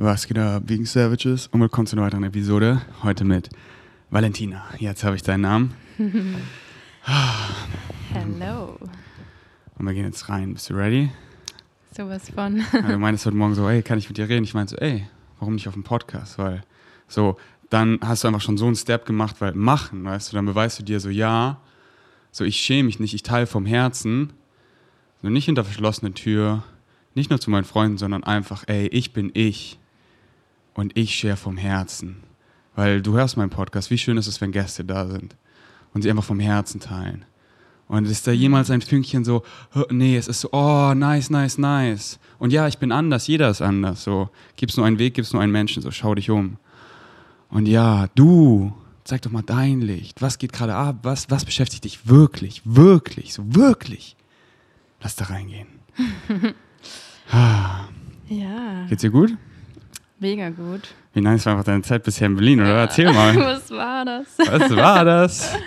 Was geht ab, Vegan Savages? Und willkommen zu einer weiteren Episode. Heute mit Valentina. Jetzt habe ich deinen Namen. Hello. Und wir gehen jetzt rein. Bist du ready? Sowas von. Ja, du meintest heute Morgen so, ey, kann ich mit dir reden? Ich meinte so, ey, warum nicht auf dem Podcast? Weil so, dann hast du einfach schon so einen Step gemacht, weil machen, weißt du, dann beweist du dir so, ja, so ich schäme mich nicht, ich teile vom Herzen, so nicht hinter verschlossene Tür, nicht nur zu meinen Freunden, sondern einfach, ey, ich bin ich und ich share vom Herzen. Weil du hörst meinen Podcast, wie schön ist es, wenn Gäste da sind und sie einfach vom Herzen teilen. Und ist da jemals ein Fünkchen so, "Hö, nee, es ist so, oh, nice, nice, nice. Und ja, ich bin anders, jeder ist anders. So, gibt's nur einen Weg, gibt's nur einen Menschen, so schau dich um. Und ja, du, zeig doch mal dein Licht. Was geht gerade ab? Was, was beschäftigt dich wirklich, wirklich, so wirklich? Lass da reingehen. Ah, Ja, Geht's dir gut? Mega gut. Wie nice war einfach deine Zeit bisher in Berlin, oder? Erzähl mal. Was war das? Was war das?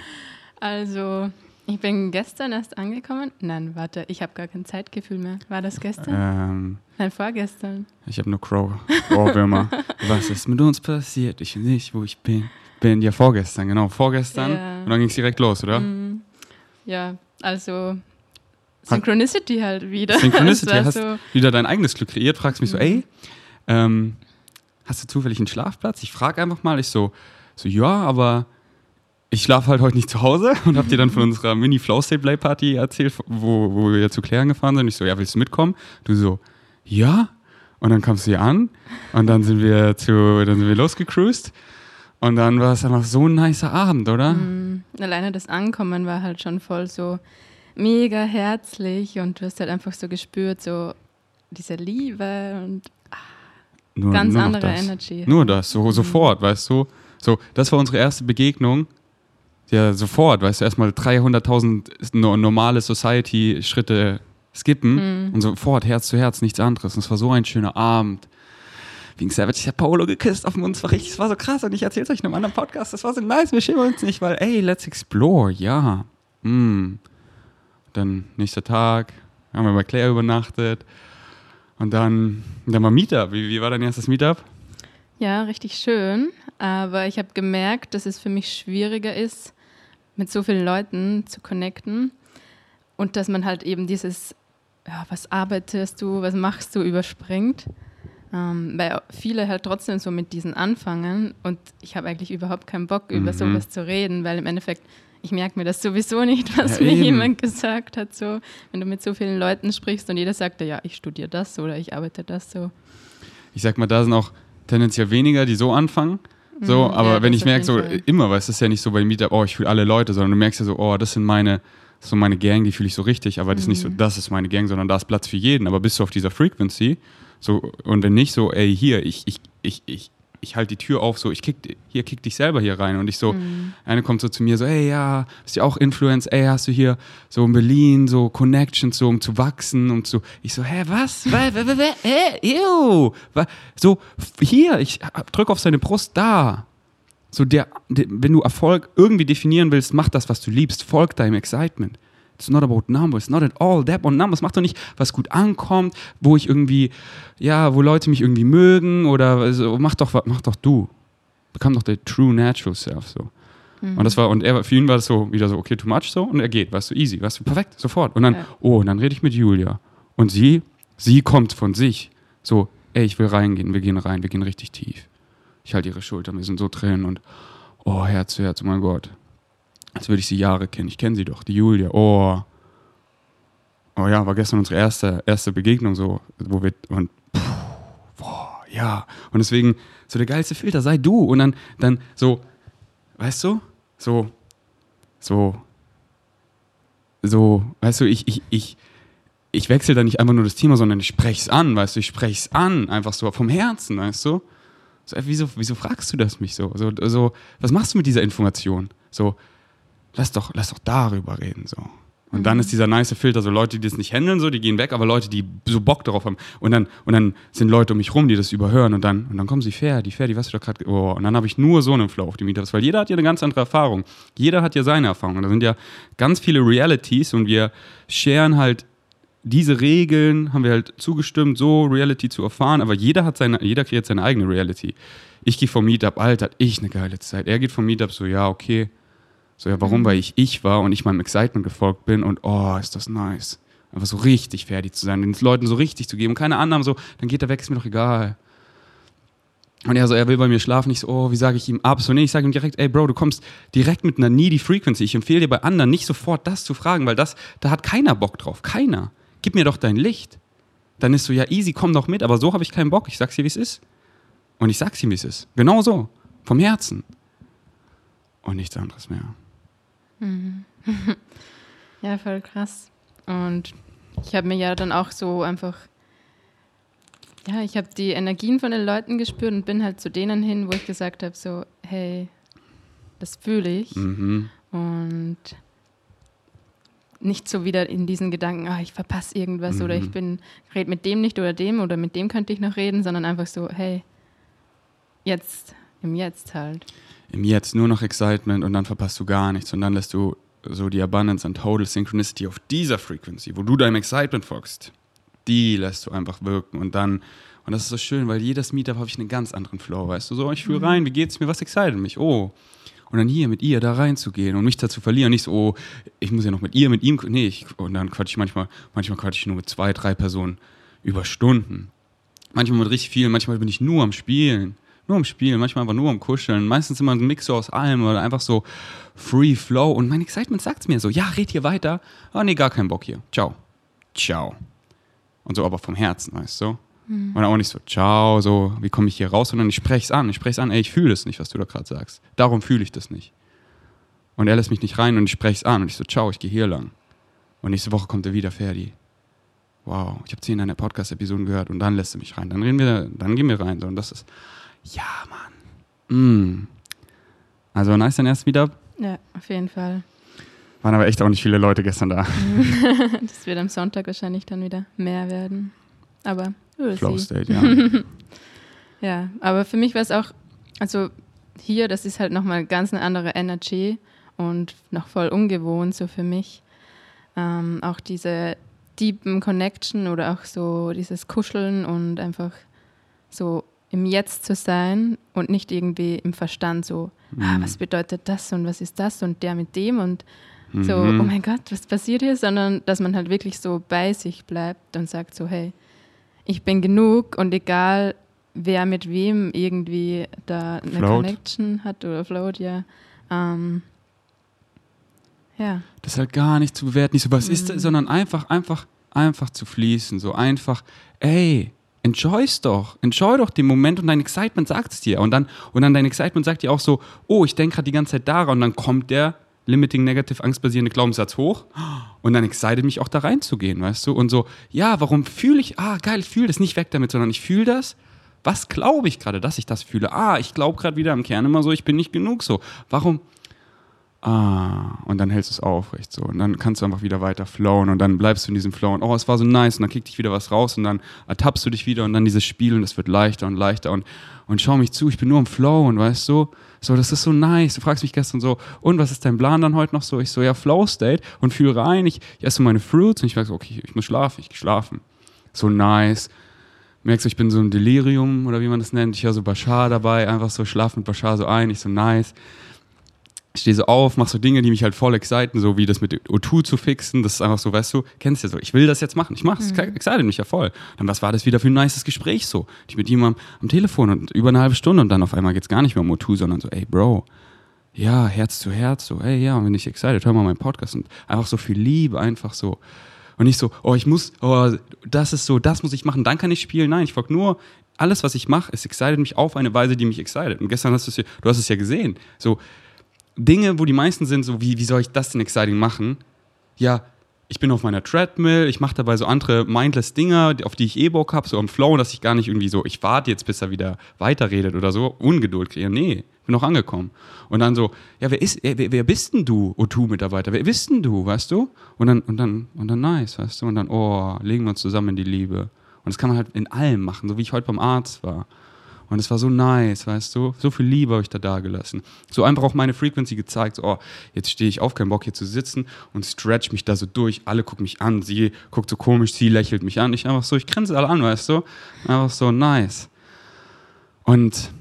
Also, ich bin gestern erst angekommen. Nein, warte, ich habe gar kein Zeitgefühl mehr. War das gestern? ähm, Nein, vorgestern. ich habe nur Crow. Ohrwürmer. Was ist mit uns passiert? Ich weiß nicht, wo ich bin. Bin ja vorgestern, genau. Vorgestern. Ja. Und dann ging's direkt los, oder? Mhm. Ja, also Synchronicity halt wieder. Synchronicity, Es hast so, wieder dein eigenes Glück kreiert, fragst mich so, Mhm. ey, ähm, hast du zufällig einen Schlafplatz? Ich frage einfach mal, ich so, so, ja, aber ich schlafe halt heute nicht zu Hause und hab dir dann von unserer mini flow state play party erzählt, wo, wo wir zu klären gefahren sind. Ich so, ja, willst du mitkommen? Du so, ja. Und dann kommst du hier an und dann sind wir zu, dann sind wir losgecruised und dann war es einfach so ein nicer Abend, oder? Mhm. Alleine das Ankommen war halt schon voll so mega herzlich und du hast halt einfach so gespürt, so diese Liebe und Nur, ganz nur andere das. Energy. Nur das, so sofort, weißt du? So, das war unsere erste Begegnung. Ja, sofort, weißt du, erstmal 300.000 no- normale Society-Schritte skippen Mhm. und sofort Herz zu Herz, nichts anderes. Und es war so ein schöner Abend. Wegen Savage, ich hab Paolo geküsst auf den Mund, es war richtig, es war so krass und ich erzähl's euch in einem anderen Podcast, das war so nice, wir schämen uns nicht, weil, ey, let's explore, ja. Mm. Dann nächster Tag, haben wir bei Claire übernachtet und dann, dann war Meetup. Wie, wie war dein erstes Meetup? Ja, richtig schön. Aber ich habe gemerkt, dass es für mich schwieriger ist, mit so vielen Leuten zu connecten. Und dass man halt eben dieses, ja, was arbeitest du, was machst du, überspringt. Ähm, weil viele halt trotzdem so mit diesen anfangen. Und ich habe eigentlich überhaupt keinen Bock, über Mhm. sowas zu reden, weil im Endeffekt, ich merke mir das sowieso nicht, was Ja, mir eben. jemand gesagt hat. So, wenn du mit so vielen Leuten sprichst und jeder sagt, ja, ich studiere das oder ich arbeite das so. Ich sag mal, da sind auch tendenziell weniger, die so anfangen. So, Mhm, aber ja, das ich merke, so Fall. immer, du, es ist ja nicht so bei Meetup, oh, ich fühle alle Leute, sondern du merkst ja so, oh, das sind meine, so meine Gang, die fühle ich so richtig, aber das ist nicht so, Mhm. das ist meine Gang, sondern da ist Platz für jeden. Aber bist du auf dieser Frequency, so, und wenn nicht so, ey, hier, ich, ich, ich, ich, ich halte die Tür auf, so, ich kick, hier, kick dich selber hier rein. Und ich so, Mhm. eine kommt so zu mir, so, ey, ja, bist ja auch Influence, ey, hast du hier so in Berlin so Connections, so, um zu wachsen, um zu, ich so, hä, was? Wa- wa- wa- wa- Hä? Ew. So, hier, ich drück auf seine Brust, da. So, der, der, wenn du Erfolg irgendwie definieren willst, mach das, was du liebst, folg deinem Excitement. It's not about numbers, not at all that on numbers. Mach doch nicht, was gut ankommt, wo ich irgendwie, ja, wo Leute mich irgendwie mögen oder so. Mach doch, mach doch du. Become doch der true natural self, so. Und das war, und er, für ihn war das so, wieder so, okay, too much, so, und er geht, weißt du, easy, weißt du, perfekt, sofort. Und dann, Ja. oh, und dann rede ich mit Julia. Und sie, sie kommt von sich. So, ey, ich will reingehen, wir gehen rein, wir gehen richtig tief. Ich halte ihre Schultern, wir sind so drin und, oh, Herz zu Herz, oh mein Gott. Als würde ich sie Jahre kennen. Ich kenne sie doch, die Julia, oh. Oh ja, war gestern unsere erste, erste Begegnung so, wo wir, und, puh, boah, ja. Und deswegen, so der geilste Filter, sei du. Und dann, dann so, weißt du, so, so, so, weißt du, ich, ich, ich, ich wechsle da nicht einfach nur das Thema, sondern ich spreche es an, weißt du, ich spreche es an, einfach so vom Herzen, weißt du. So, wieso, wieso fragst du das mich so? so? So, was machst du mit dieser Information? So, lass doch, lass doch darüber reden, so. Und dann ist dieser nice Filter, so Leute, die das nicht handeln, so, die gehen weg, aber Leute, die so Bock darauf haben. Und dann, und dann sind Leute um mich rum, die das überhören und dann, und dann kommen sie fair, die fair, die was du da gerade, oh, und dann habe ich nur so einen Flow auf die Meetups, weil jeder hat ja eine ganz andere Erfahrung. Jeder hat ja seine Erfahrung. Und da sind ja ganz viele Realities und wir sharen halt diese Regeln haben wir halt zugestimmt, so Reality zu erfahren, aber jeder hat seine, jeder kreiert seine eigene Reality. Ich gehe vom Meetup, Alter, ich eine geile Zeit. Er geht vom Meetup so, ja, okay. So, ja, warum? Mhm. Weil ich ich war und ich meinem Excitement gefolgt bin und oh, ist das nice. Einfach so richtig fertig zu sein, den Leuten so richtig zu geben. Und keine anderen so, dann geht er weg, ist mir doch egal. Und er so, er will bei mir schlafen. Ich so, oh, wie sage ich ihm ab? So, nee, ich sage ihm direkt, ey Bro, du kommst direkt mit einer needy Frequency. Ich empfehle dir bei anderen nicht sofort das zu fragen, weil das, da hat keiner Bock drauf. Keiner. Gib mir doch dein Licht. Dann ist so, ja, easy, komm doch mit, aber so habe ich keinen Bock. Ich sag's dir, wie es ist. Und ich sag's ihm, wie es ist. Genau so. Vom Herzen. Und nichts anderes mehr. Ja, voll krass. Und ich habe mir ja dann auch so einfach, ja, ich habe die Energien von den Leuten gespürt und bin halt zu denen hin, wo ich gesagt habe, so, hey, das fühle ich. Mhm. Und nicht so wieder in diesen Gedanken, ah, ich verpasse irgendwas oder Mhm. ich bin, rede mit dem nicht oder dem oder mit dem könnte ich noch reden, sondern einfach so, hey, jetzt, im Jetzt halt. Im Jetzt nur noch Excitement und dann verpasst du gar nichts. Und dann lässt du so die Abundance and Total Synchronicity auf dieser Frequency, wo du deinem Excitement folgst, die lässt du einfach wirken. Und dann, und das ist so schön, weil jedes Meetup habe ich einen ganz anderen Flow, weißt du? So, ich fühle rein, wie geht's mir, was excited mich? Oh. Und dann hier mit ihr da reinzugehen und mich da zu verlieren. Nicht so, oh, ich muss ja noch mit ihr, mit ihm. Nee, ich, und dann quatsch ich manchmal, manchmal quatsch ich nur mit zwei, drei Personen über Stunden. Manchmal mit richtig vielen, manchmal bin ich nur am Spielen. Nur am Spielen, manchmal einfach nur am Kuscheln. Meistens immer ein Mix so aus allem oder einfach so Free Flow. Und mein Excitement sagt mir so, ja, red hier weiter. Ah, nee, gar keinen Bock hier. Ciao. Ciao. Und so aber vom Herzen, weißt du? Und auch nicht so, ciao, so, wie komme ich hier raus, sondern ich spreche es an. Ich spreche es an, ey, ich fühle es nicht, was du da gerade sagst. Darum fühle ich das nicht. Und er lässt mich nicht rein und ich spreche es an und ich so, ciao, ich gehe hier lang. Und nächste Woche kommt er wieder, Ferdi. Wow, ich habe zehn deiner Podcast-Episoden gehört und dann lässt er mich rein. Dann reden wir, dann gehen wir rein. So, und das ist, ja, Mann. Mm. Also nice dein erstes Meetup. Ja, auf jeden Fall. Waren aber echt auch nicht viele Leute gestern da. Das wird am Sonntag wahrscheinlich dann wieder mehr werden. Aber we'll Flow see. State, ja. Ja, aber für mich war es auch, also hier, das ist halt nochmal ganz eine andere Energy und noch voll ungewohnt so für mich. Ähm, auch diese deepen Connection oder auch so dieses Kuscheln und einfach so im Jetzt zu sein und nicht irgendwie im Verstand so, ah, Mhm. was bedeutet das und was ist das und der mit dem und so, Mhm. oh mein Gott, was passiert hier, sondern dass man halt wirklich so bei sich bleibt und sagt so, hey, ich bin genug und egal, wer mit wem irgendwie da eine Float. Connection hat oder float, ja. Ähm, ja, Das ist halt gar nicht zu bewerten, nicht so, was ist Mhm. das, sondern einfach, einfach, einfach zu fließen. So einfach, ey, enjoy's doch. Enjoy doch den Moment und dein Excitement sagt es dir. Und dann, und dann dein Excitement sagt dir auch so, oh, ich denke gerade die ganze Zeit daran. Und dann kommt der Limiting Negative angstbasierende Glaubenssatz hoch und dann excited mich auch da reinzugehen, weißt du? Und so, ja, warum fühle ich, ah, geil, ich fühle das nicht weg damit, sondern ich fühle das. Was glaube ich gerade, dass ich das fühle? Ah, ich glaube gerade wieder im Kern immer so, ich bin nicht genug so. Warum? Ah, und dann hältst du es aufrecht so. Und dann kannst du einfach wieder weiter flowen und dann bleibst du in diesem Flow und oh, es war so nice und dann kickt dich wieder was raus und dann ertappst du dich wieder und dann dieses Spiel und es wird leichter und leichter und, und schau mich zu, ich bin nur im Flow und weißt du, so, das ist so nice. Du fragst mich gestern so, und was ist dein Plan dann heute noch so? Ich so, ja, Flow State und fühl rein, ich, ich esse meine Fruits und ich merke so, okay, ich muss schlafen, ich geh schlafen. So nice. Merkst du, ich bin so im Delirium oder wie man das nennt. Ich höre so Bashar dabei, einfach so schlaf mit Bashar so ein, ich so nice ich stehe so auf, mache so Dinge, die mich halt voll exciten, so wie das mit O2 zu fixen. Das ist einfach so, weißt du, kennst ja so, ich will das jetzt machen, ich mache es, mhm. excited mich ja voll. Dann was war das wieder für ein nices Gespräch so? Ich mit jemandem am Telefon und über eine halbe Stunde und dann auf einmal geht es gar nicht mehr um O2, sondern so, ey Bro, ja, Herz zu Herz, so, ey, ja, wenn ich excited, hör mal meinen Podcast und einfach so viel Liebe, einfach so. Und nicht so, oh, ich muss, oh, das ist so, das muss ich machen, dann kann ich spielen. Nein, ich folge nur, alles, was ich mache, es excited mich auf eine Weise, die mich excited. Und gestern hast du es ja, du hast es ja gesehen. So, Dinge, wo die meisten sind, so wie, wie soll ich das denn exciting machen? Ja, ich bin auf meiner Treadmill, ich mache dabei so andere mindless Dinger, auf die ich eh Bock habe, so am Flow, dass ich gar nicht irgendwie so, ich warte jetzt, bis er wieder weiterredet oder so, Ungeduld kreieren. Nee, bin noch angekommen. Und dann so, ja, wer ist, wer, wer bist denn du, O2-Mitarbeiter? Wer bist denn du, weißt du? Und dann, und dann, und dann nice, weißt du? Und dann, oh, legen wir uns zusammen in die Liebe. Und das kann man halt in allem machen, so wie ich heute beim Arzt war. Und es war so nice, weißt du? So viel Liebe habe ich da dagelassen. So einfach auch meine Frequency gezeigt, so, oh, jetzt stehe ich auf, keinen Bock hier zu sitzen und stretch mich da so durch. Alle gucken mich an, sie guckt so komisch, sie lächelt mich an. Ich einfach so, ich grinse alle an, weißt du? Einfach so nice. Und,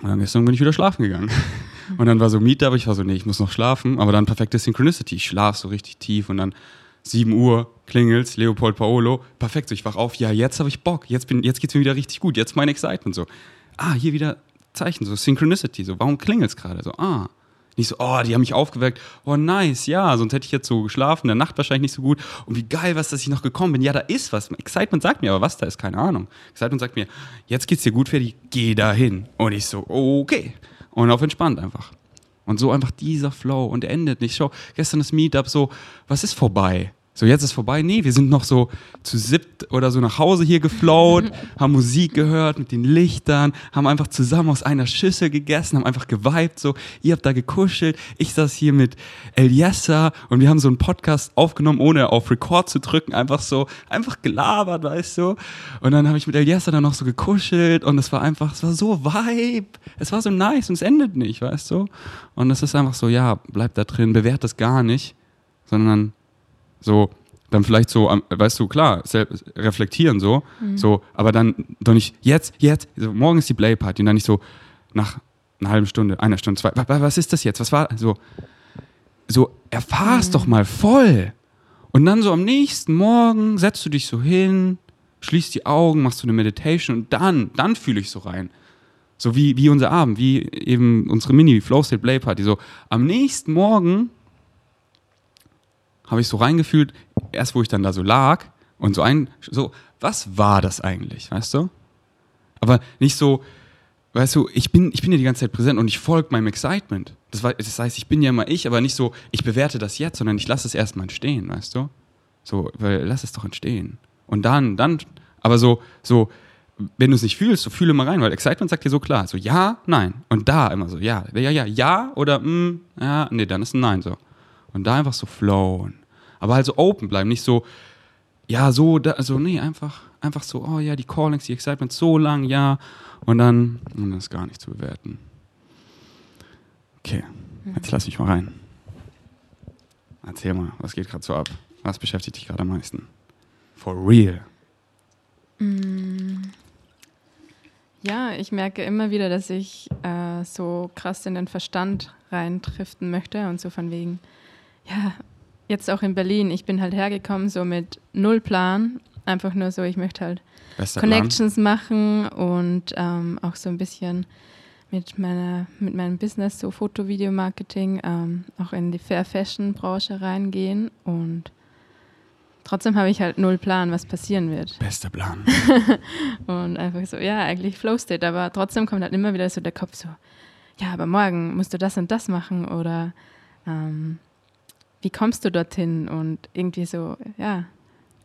und dann gestern bin ich wieder schlafen gegangen. Und dann war so Meet aber ich war so, nee, ich muss noch schlafen. Aber dann perfekte Synchronicity. Ich schlaf so richtig tief und dann 7 Uhr klingelt's, Leopold Paolo, perfekt, so ich wach auf, ja, jetzt habe ich Bock, jetzt, bin, jetzt geht's mir wieder richtig gut, jetzt mein Excitement, so, ah, hier wieder Zeichen, so Synchronicity, so, warum klingelt's gerade, so, ah, nicht so, oh, die haben mich aufgeweckt, oh, nice, ja, sonst hätte ich jetzt so geschlafen, in der Nacht wahrscheinlich nicht so gut. Und wie geil was, dass ich noch gekommen bin, ja, da ist was, Excitement sagt mir, aber was da ist, keine Ahnung, Excitement sagt mir, jetzt geht's dir gut, Ferdi, geh dahin. Und ich so, okay, und auf entspannt einfach. Und so einfach dieser Flow und endet nicht. Schau, gestern das Meetup so, was ist vorbei? So, jetzt ist vorbei. Nee, wir sind noch so zu siebt oder so nach Hause hier geflowt, haben Musik gehört mit den Lichtern, haben einfach zusammen aus einer Schüssel gegessen, haben einfach geweibt. So, ihr habt da gekuschelt. Ich saß hier mit Eliessa und wir haben so einen Podcast aufgenommen, ohne auf Record zu drücken. Einfach so, einfach gelabert, weißt du. Und dann habe ich mit Eliessa dann noch so gekuschelt und es war einfach, es war so Vibe. Es war so nice und es endet nicht, weißt du. Und es ist einfach so, ja, bleibt da drin, bewährt das gar nicht, sondern so, dann vielleicht so, weißt du, klar, reflektieren so, mhm. so, aber dann doch nicht jetzt, jetzt, so, morgen ist die Playparty und dann nicht so nach einer halben Stunde, einer Stunde, zwei, was ist das jetzt, was war, so, so, erfahr's mhm. doch mal voll. Und dann so am nächsten Morgen setzt du dich so hin, schließt die Augen, machst du eine Meditation und dann, dann fühle ich so rein. So wie, wie unser Abend, wie eben unsere Mini-Flow State Play Party. So am nächsten Morgen habe ich so reingefühlt, erst wo ich dann da so lag und so ein, so, was war das eigentlich, weißt du? Aber nicht so, weißt du, ich bin, ich bin ja die ganze Zeit präsent und ich folge meinem Excitement. Das, war, das heißt, ich bin ja immer ich, aber nicht so, ich bewerte das jetzt, sondern ich lasse es erstmal entstehen, weißt du? So, weil lass es doch entstehen. Und dann, dann, aber so, so, wenn du es nicht fühlst, so fühle mal rein, weil Excitement sagt dir so klar, so ja, nein. Und da immer so, ja, ja, ja, ja oder mm, ja, nee, dann ist ein Nein so. Und da einfach so flowen. Aber halt so open bleiben, nicht so, ja, so, da, also nee, einfach, einfach so, oh ja, die Callings, die Excitement so lang, ja. Und dann, und das ist gar nicht zu bewerten. Okay, jetzt lass mich mal rein. Erzähl mal, was geht gerade so ab? Was beschäftigt dich gerade am meisten? For real. Mm. Ja, ich merke immer wieder, dass ich äh, so krass in den Verstand reintriften möchte und so von wegen, ja, jetzt auch in Berlin, ich bin halt hergekommen so mit null Plan, einfach nur so, ich möchte halt Bester Connections Plan. machen und ähm, auch so ein bisschen mit meiner mit meinem Business so Foto Video Marketing ähm, auch in die Fair Fashion Branche reingehen und trotzdem habe ich halt null Plan, was passieren wird. Bester Plan. und einfach so, ja, eigentlich Flow State, aber trotzdem kommt halt immer wieder so der Kopf so, ja, aber morgen musst du das und das machen oder ähm, wie kommst du dorthin und irgendwie so, ja.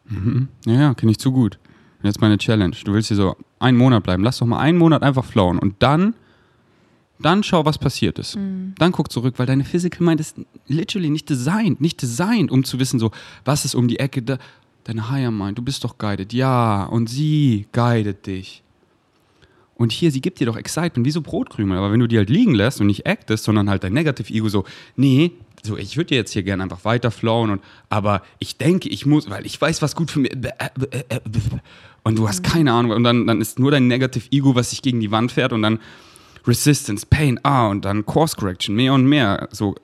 Mhm. Ja, ja, kenne ich zu gut. Und jetzt meine Challenge. Du willst hier so einen Monat bleiben. Lass doch mal einen Monat einfach flowen und dann, dann schau, was passiert ist. Mhm. Dann guck zurück, weil deine Physical Mind ist literally nicht designed, nicht designed, um zu wissen, so, was ist um die Ecke. Da, deine Higher Mind, du bist doch guided. Ja, und sie guidet dich. Und hier, sie gibt dir doch Excitement, wie so Brotkrümel. Aber wenn du die halt liegen lässt und nicht actest, sondern halt dein Negative Ego so, nee, so, ich würde jetzt hier gerne einfach weiter flowen, und, aber ich denke, ich muss, weil ich weiß, was gut für mich und du hast keine Ahnung. Und dann, dann ist nur dein Negative Ego, was sich gegen die Wand fährt und dann Resistance, Pain, ah, und dann Course Correction, mehr und mehr. So,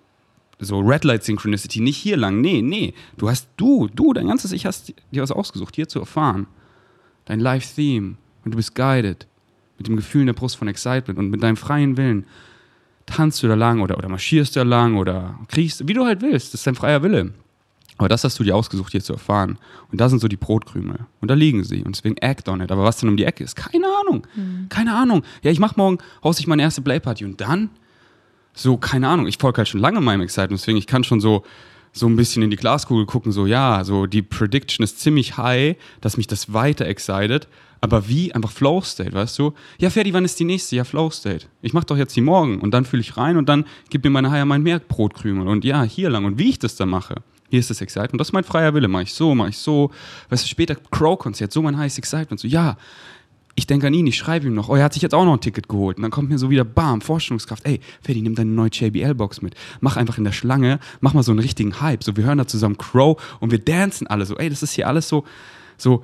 so Red Light Synchronicity, nicht hier lang. Nee, nee. Du hast, du, du, dein ganzes Ich hast dir was ausgesucht, hier zu erfahren. Dein Life Theme. Und du bist guided. Mit dem Gefühl in der Brust von Excitement und mit deinem freien Willen tanzt du da lang oder, oder marschierst da lang oder kriegst, wie du halt willst. Das ist dein freier Wille. Aber das hast du dir ausgesucht, hier zu erfahren. Und da sind so die Brotkrümel. Und da liegen sie. Und deswegen act on it. Aber was denn um die Ecke ist, keine Ahnung. Mhm. Keine Ahnung. Ja, ich mach morgen, haus ich meine erste Playparty. Und dann, so, keine Ahnung. Ich folge halt schon lange meinem Excitement. Deswegen, ich kann schon so, so ein bisschen in die Glaskugel gucken. So, ja, so die Prediction ist ziemlich high, dass mich das weiter excited. Aber wie? Einfach Flow State, weißt du? Ja, Ferdi, wann ist die nächste? Ja, Flow State. Ich mach doch jetzt die morgen und dann fühle ich rein und dann gib mir meine Higher mein mehr Brotkrümel und ja, hier lang und wie ich das dann mache. Hier ist das Excitement. Das ist mein freier Wille. Mach ich so, mach ich so. Weißt du, später Crow-Konzert, so mein heißes Excitement. So, ja, ich denke an ihn, ich schreibe ihm noch, oh, er hat sich jetzt auch noch ein Ticket geholt. Und dann kommt mir so wieder, bam, Vorstellungskraft, ey, Ferdi, nimm deine neue JBL-Box mit. Mach einfach in der Schlange, mach mal so einen richtigen Hype. So, wir hören da zusammen Crow und wir dancen alle so, ey, das ist hier alles so, so,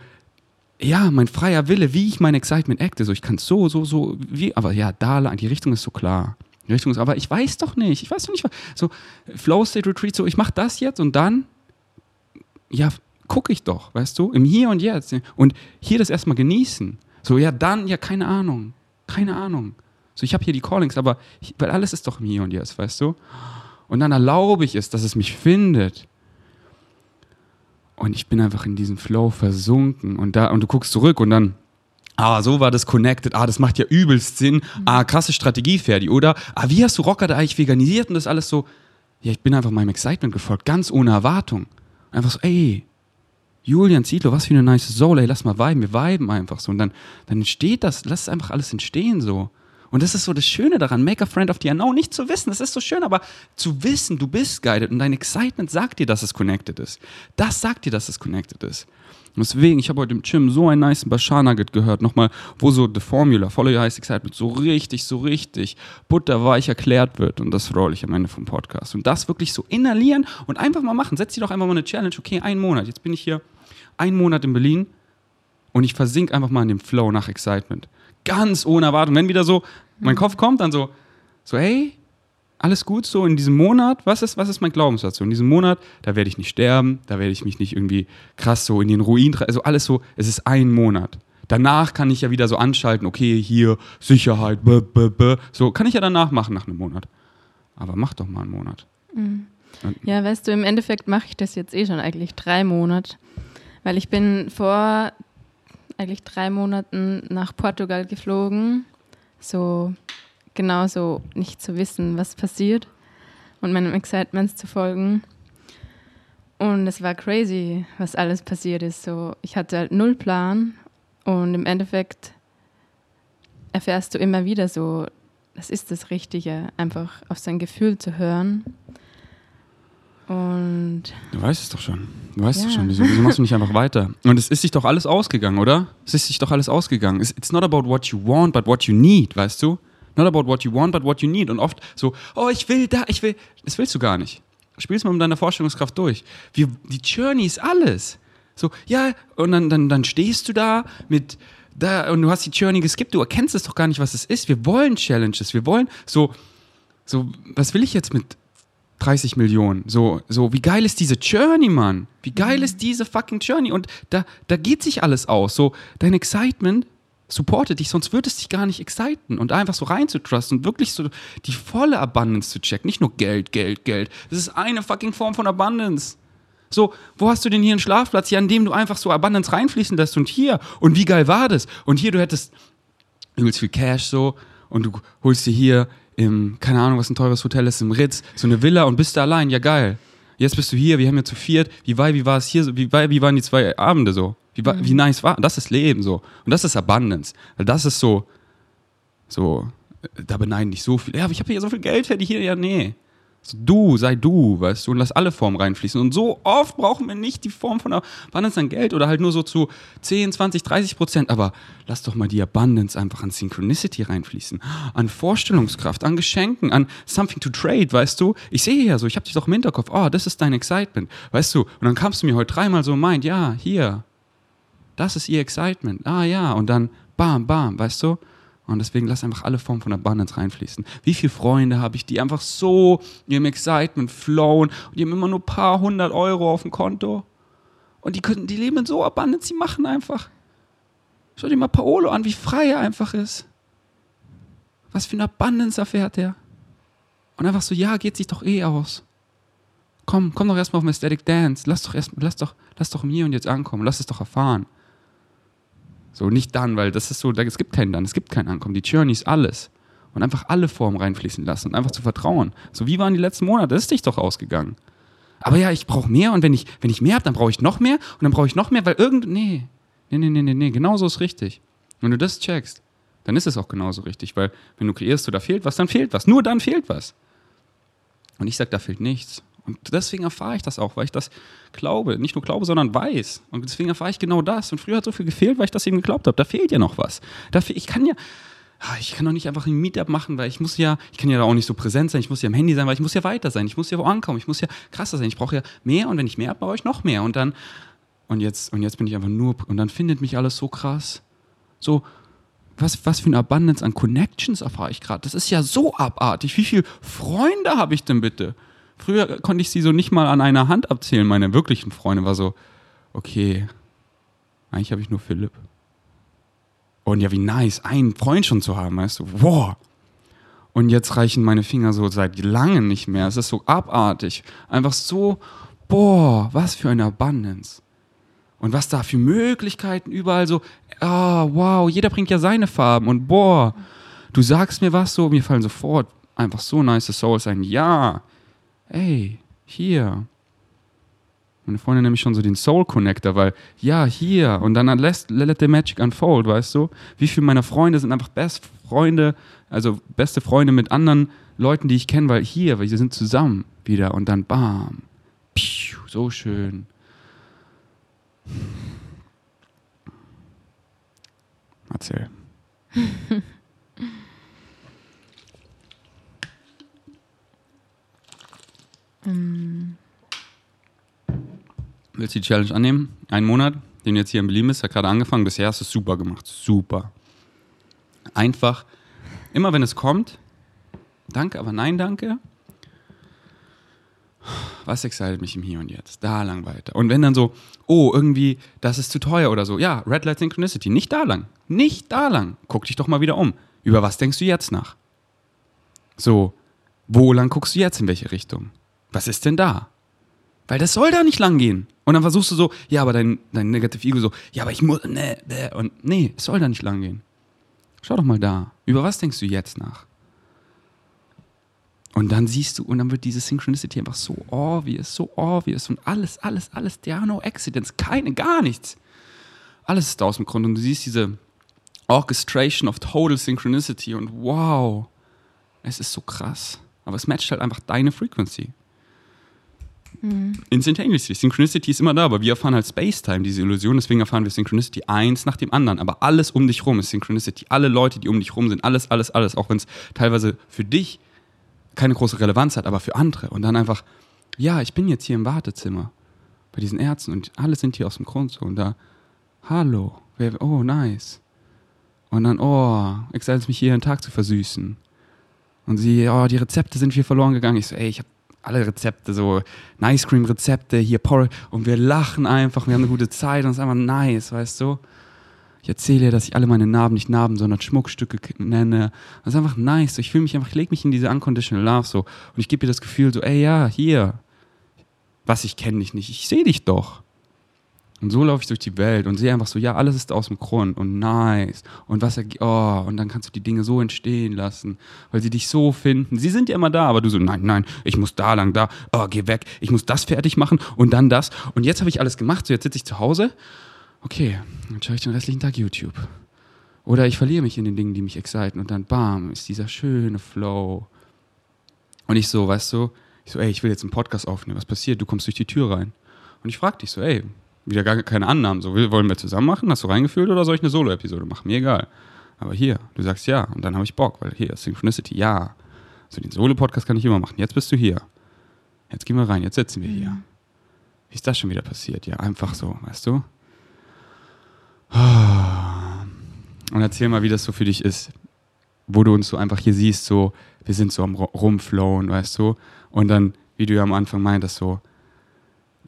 ja, mein freier Wille, wie ich mein Excitement acte. So, ich kann so, so, so, wie, aber ja, da, die Richtung ist so klar. Die Richtung ist, aber ich weiß doch nicht, ich weiß doch nicht, so, Flow State Retreat, so, ich mach das jetzt und dann, ja, gucke ich doch, weißt du, im Hier und Jetzt. Und hier das erstmal genießen. So, ja, dann, ja, keine Ahnung. Keine Ahnung. So, ich habe hier die Callings, aber ich, weil alles ist doch im Hier und Jetzt, weißt du? Und dann erlaube ich es, dass es mich findet. Und ich bin einfach in diesem Flow versunken. Und, da, und du guckst zurück und dann, ah, so war das connected. Ah, das macht ja übelst Sinn. Ah, krasse Strategie, Ferdi, oder? Ah, wie hast du Rocker da eigentlich veganisiert und das alles so? Ja, ich bin einfach meinem Excitement gefolgt, ganz ohne Erwartung. Einfach so, ey, Julian Zietlow, was für eine nice Soul, ey, lass mal viben, wir viben einfach so. Und dann, dann entsteht das, lass es einfach alles entstehen so. Und das ist so das Schöne daran, make a friend of the unknown, nicht zu wissen, das ist so schön, aber zu wissen, du bist guided und dein Excitement sagt dir, dass es connected ist. Das sagt dir, dass es connected ist. Und deswegen, ich habe heute im Gym so einen nice Bashar Nugget gehört, nochmal, wo so The Formula, Follow Your Highest Excitement, so richtig, so richtig butterweich erklärt wird. Und das freue ich am Ende vom Podcast. Und das wirklich so inhalieren und einfach mal machen. Setz dir doch einfach mal eine Challenge, okay, einen Monat, jetzt bin ich hier einen Monat in Berlin und ich versink einfach mal in dem Flow nach Excitement. Ganz ohne Erwartung. Wenn wieder so, mein. Kopf kommt dann so, so, hey, alles gut so in diesem Monat, was ist, was ist mein Glaubenssatz? So in diesem Monat, da werde ich nicht sterben, da werde ich mich nicht irgendwie krass so in den Ruin, also alles so, es ist ein Monat. Danach kann ich ja wieder so anschalten, okay, hier, Sicherheit, b, b, b. so kann ich ja danach machen nach einem Monat. Aber mach doch mal einen Monat. Mhm. Ja, weißt du, im Endeffekt mache ich das jetzt eh schon eigentlich drei Monate. Weil ich bin vor eigentlich drei Monaten nach Portugal geflogen, so genauso nicht zu wissen, was passiert und meinem Excitements zu folgen. Und es war crazy, was alles passiert ist. So, ich hatte halt null Plan und im Endeffekt erfährst du immer wieder so, das ist das Richtige, einfach auf sein Gefühl zu hören und du weißt es doch schon. Du weißt ja. es schon. Wieso, wieso, machst du nicht einfach weiter? Und es ist sich doch alles ausgegangen, oder? Es ist sich doch alles ausgegangen. It's not about what you want, but what you need, weißt du? Not about what you want, but what you need. Und oft so, oh, ich will da, ich will. Das willst du gar nicht. Spiel's mal mit deiner Vorstellungskraft durch. Wir, die Journey ist alles. So, ja, und dann, dann, dann stehst du da mit, da, und du hast die Journey geskippt, du erkennst es doch gar nicht, was es ist. Wir wollen Challenges, wir wollen so, so, was will ich jetzt mit 30 Millionen. So, so, wie geil ist diese Journey, Mann? Wie geil mhm. ist diese fucking Journey? Und da, da geht sich alles aus. So, dein Excitement supportet dich, sonst würde es dich gar nicht exciten. Und einfach so reinzutrusten und wirklich so die volle Abundance zu checken. Nicht nur Geld, Geld, Geld. Das ist eine fucking Form von Abundance. So, wo hast du denn hier einen Schlafplatz? Hier, an dem du einfach so Abundance reinfließen lässt und hier. Und wie geil war das? Und hier, du hättest übelst viel Cash so und du holst dir hier im, keine Ahnung, was ein teures Hotel ist, im Ritz, so eine Villa und bist da allein, ja geil. Jetzt bist du hier, wir haben ja zu viert, wie, war, wie war es hier, wie, wie waren die zwei Abende so? Wie, mhm. wie nice war, das ist Leben so. Und das ist Abundance. Das ist so, so, da beneiden dich so viel. Ja, aber ich habe hier so viel Geld, hätte ich hier, ja, nee. Du, sei du, weißt du, und lass alle Formen reinfließen. Und so oft brauchen wir nicht die Form von Abundance an Geld oder halt nur so zu 10, 20, 30 Prozent. Aber lass doch mal die Abundance einfach an Synchronicity reinfließen. An Vorstellungskraft, an Geschenken, an something to trade, weißt du. Ich sehe ja so, ich habe dich doch im Hinterkopf, oh, das ist dein Excitement, weißt du. Und dann kamst du mir heute dreimal so meint, ja, hier, das ist ihr Excitement. Ah ja, und dann bam, bam, weißt du. Und deswegen lass einfach alle Formen von Abundance reinfließen. Wie viele Freunde habe ich, die einfach so ihrem Excitement flowen und die haben immer nur ein paar hundert Euro auf dem Konto. Und die, können, die leben in so Abundance, die machen einfach. Schau dir mal Paolo an, wie frei er einfach ist. Was für eine Abundance erfährt er. Und einfach so, ja, geht sich doch eh aus. Komm, komm doch erstmal auf Aesthetic Dance. Lass doch erst, lass doch, lass doch im und Jetzt ankommen. Lass es doch erfahren. So, nicht dann, weil das ist so, es gibt keinen dann, es gibt kein Ankommen. Die Journey ist alles. Und einfach alle Formen reinfließen lassen und einfach zu vertrauen. So, wie waren die letzten Monate? Das ist dich doch ausgegangen. Aber ja, ich brauche mehr und wenn ich, wenn ich mehr habe, dann brauche ich noch mehr und dann brauche ich noch mehr, weil irgend. Nee. Nee, nee, nee, nee, nee. Genauso ist richtig. Wenn du das checkst, dann ist es auch genauso richtig, weil wenn du kreierst, so, da fehlt was, dann fehlt was. Nur dann fehlt was. Und ich sage, da fehlt nichts. Und deswegen erfahre ich das auch, weil ich das glaube. Nicht nur glaube, sondern weiß. Und deswegen erfahre ich genau das. Und früher hat so viel gefehlt, weil ich das eben geglaubt habe. Da fehlt ja noch was. Da ich kann ja, ah, ich kann doch nicht einfach ein Meetup machen, weil ich muss ja, ich kann ja da auch nicht so präsent sein, ich muss ja am Handy sein, weil ich muss ja weiter sein, ich muss ja wo ankommen, ich muss ja krasser sein, ich brauche ja mehr und wenn ich mehr habe, brauche ich noch mehr. Und dann, und jetzt, und jetzt bin ich einfach nur, und dann findet mich alles so krass. So, was, was für eine Abundance an Connections erfahre ich gerade. Das ist ja so abartig. Wie viele Freunde habe ich denn bitte? Früher konnte ich sie so nicht mal an einer Hand abzählen. Meine wirklichen Freunde war so, okay, eigentlich habe ich nur Philipp. Und ja, wie nice, einen Freund schon zu haben, weißt du? Wow. Und jetzt reichen meine Finger so seit langem nicht mehr. Es ist so abartig. Einfach so, boah, was für eine Abundance. Und was da für Möglichkeiten überall so, ah, wow, jeder bringt ja seine Farben und boah, du sagst mir was so, mir fallen sofort einfach so nice Souls ein. Ja, ey, hier. Meine Freundin nämlich schon so den Soul Connector, weil, ja, hier. Und dann lässt, let the magic unfold, weißt du? Wie viele meiner Freunde sind einfach best Freunde, also beste Freunde mit anderen Leuten, die ich kenne, weil hier, weil wir sind zusammen wieder und dann bam. Piu, so schön. Erzähl. Willst du die Challenge annehmen? Einen Monat, den jetzt hier in Berlin bist, hat gerade angefangen. Bisher hast du es super gemacht. Super. Einfach, immer wenn es kommt, danke, aber nein, danke. Was excited mich im Hier und Jetzt? Da lang weiter. Und wenn dann so, oh, irgendwie, das ist zu teuer oder so, ja, Red Light Synchronicity, nicht da lang. Nicht da lang. Guck dich doch mal wieder um. Über was denkst du jetzt nach? So, wo lang guckst du jetzt in welche Richtung? Was ist denn da? Weil das soll da nicht lang gehen. Und dann versuchst du so, ja, aber dein, dein Negative Ego so, ja, aber ich muss, ne, ne, und nee, es soll da nicht lang gehen. Schau doch mal da. Über was denkst du jetzt nach? Und dann siehst du, und dann wird diese Synchronicity einfach so obvious, so obvious und alles, alles, alles, there are no accidents, keine, gar nichts. Alles ist da aus dem Grund und du siehst diese Orchestration of total Synchronicity und wow, es ist so krass. Aber es matcht halt einfach deine Frequency. Instantaneously. Synchronicity ist immer da, aber wir erfahren halt Space-Time, diese Illusion, deswegen erfahren wir Synchronicity eins nach dem anderen. Aber alles um dich rum ist Synchronicity. Alle Leute, die um dich rum sind, alles, alles, alles. Auch wenn es teilweise für dich keine große Relevanz hat, aber für andere. Und dann einfach, ja, ich bin jetzt hier im Wartezimmer bei diesen Ärzten und alle sind hier aus dem Grund so. Und da, hallo, wer, oh, nice. Und dann, oh, excited es mich hier einen Tag zu versüßen. Und sie, oh, die Rezepte sind hier verloren gegangen. Ich so, ey, ich habe alle Rezepte, so Ice Cream Rezepte, hier Porridge. Und wir lachen einfach, wir haben eine gute Zeit und es ist einfach nice, weißt du? Ich erzähle ihr, dass ich alle meine Narben nicht Narben, sondern Schmuckstücke nenne. Das ist einfach nice. So, ich fühle mich einfach, ich lege mich in diese unconditional love so. Und ich gebe ihr das Gefühl so, ey, ja, hier. Was, ich kenne dich nicht. Ich sehe dich doch. Und so laufe ich durch die Welt und sehe einfach so, ja, alles ist aus dem Grund und nice. Und was, oh, und dann kannst du die Dinge so entstehen lassen, weil sie dich so finden. Sie sind ja immer da, aber du so, nein, nein, ich muss da lang, da, oh, geh weg, ich muss das fertig machen und dann das. Und jetzt habe ich alles gemacht, so jetzt sitze ich zu Hause. Okay, dann schaue ich den restlichen Tag YouTube. Oder ich verliere mich in den Dingen, die mich exciten und dann bam, ist dieser schöne Flow. Und ich so, weißt du, ich so, ey, ich will jetzt einen Podcast aufnehmen. Was passiert? Du kommst durch die Tür rein. Und ich frag dich so, ey, wieder gar keine Annahmen. So, wollen wir zusammen machen? Hast du reingefühlt oder soll ich eine Solo-Episode machen? Mir egal. Aber hier, du sagst ja. Und dann habe ich Bock, weil hier, Synchronicity, ja. So, den Solo-Podcast kann ich immer machen. Jetzt bist du hier. Jetzt gehen wir rein, jetzt sitzen wir hier. Wie ist das schon wieder passiert? Ja, einfach so, weißt du? Und erzähl mal, wie das so für dich ist, wo du uns so einfach hier siehst, so, wir sind so am Ru- Rumflowen, weißt du? Und dann, wie du ja am Anfang meintest, so,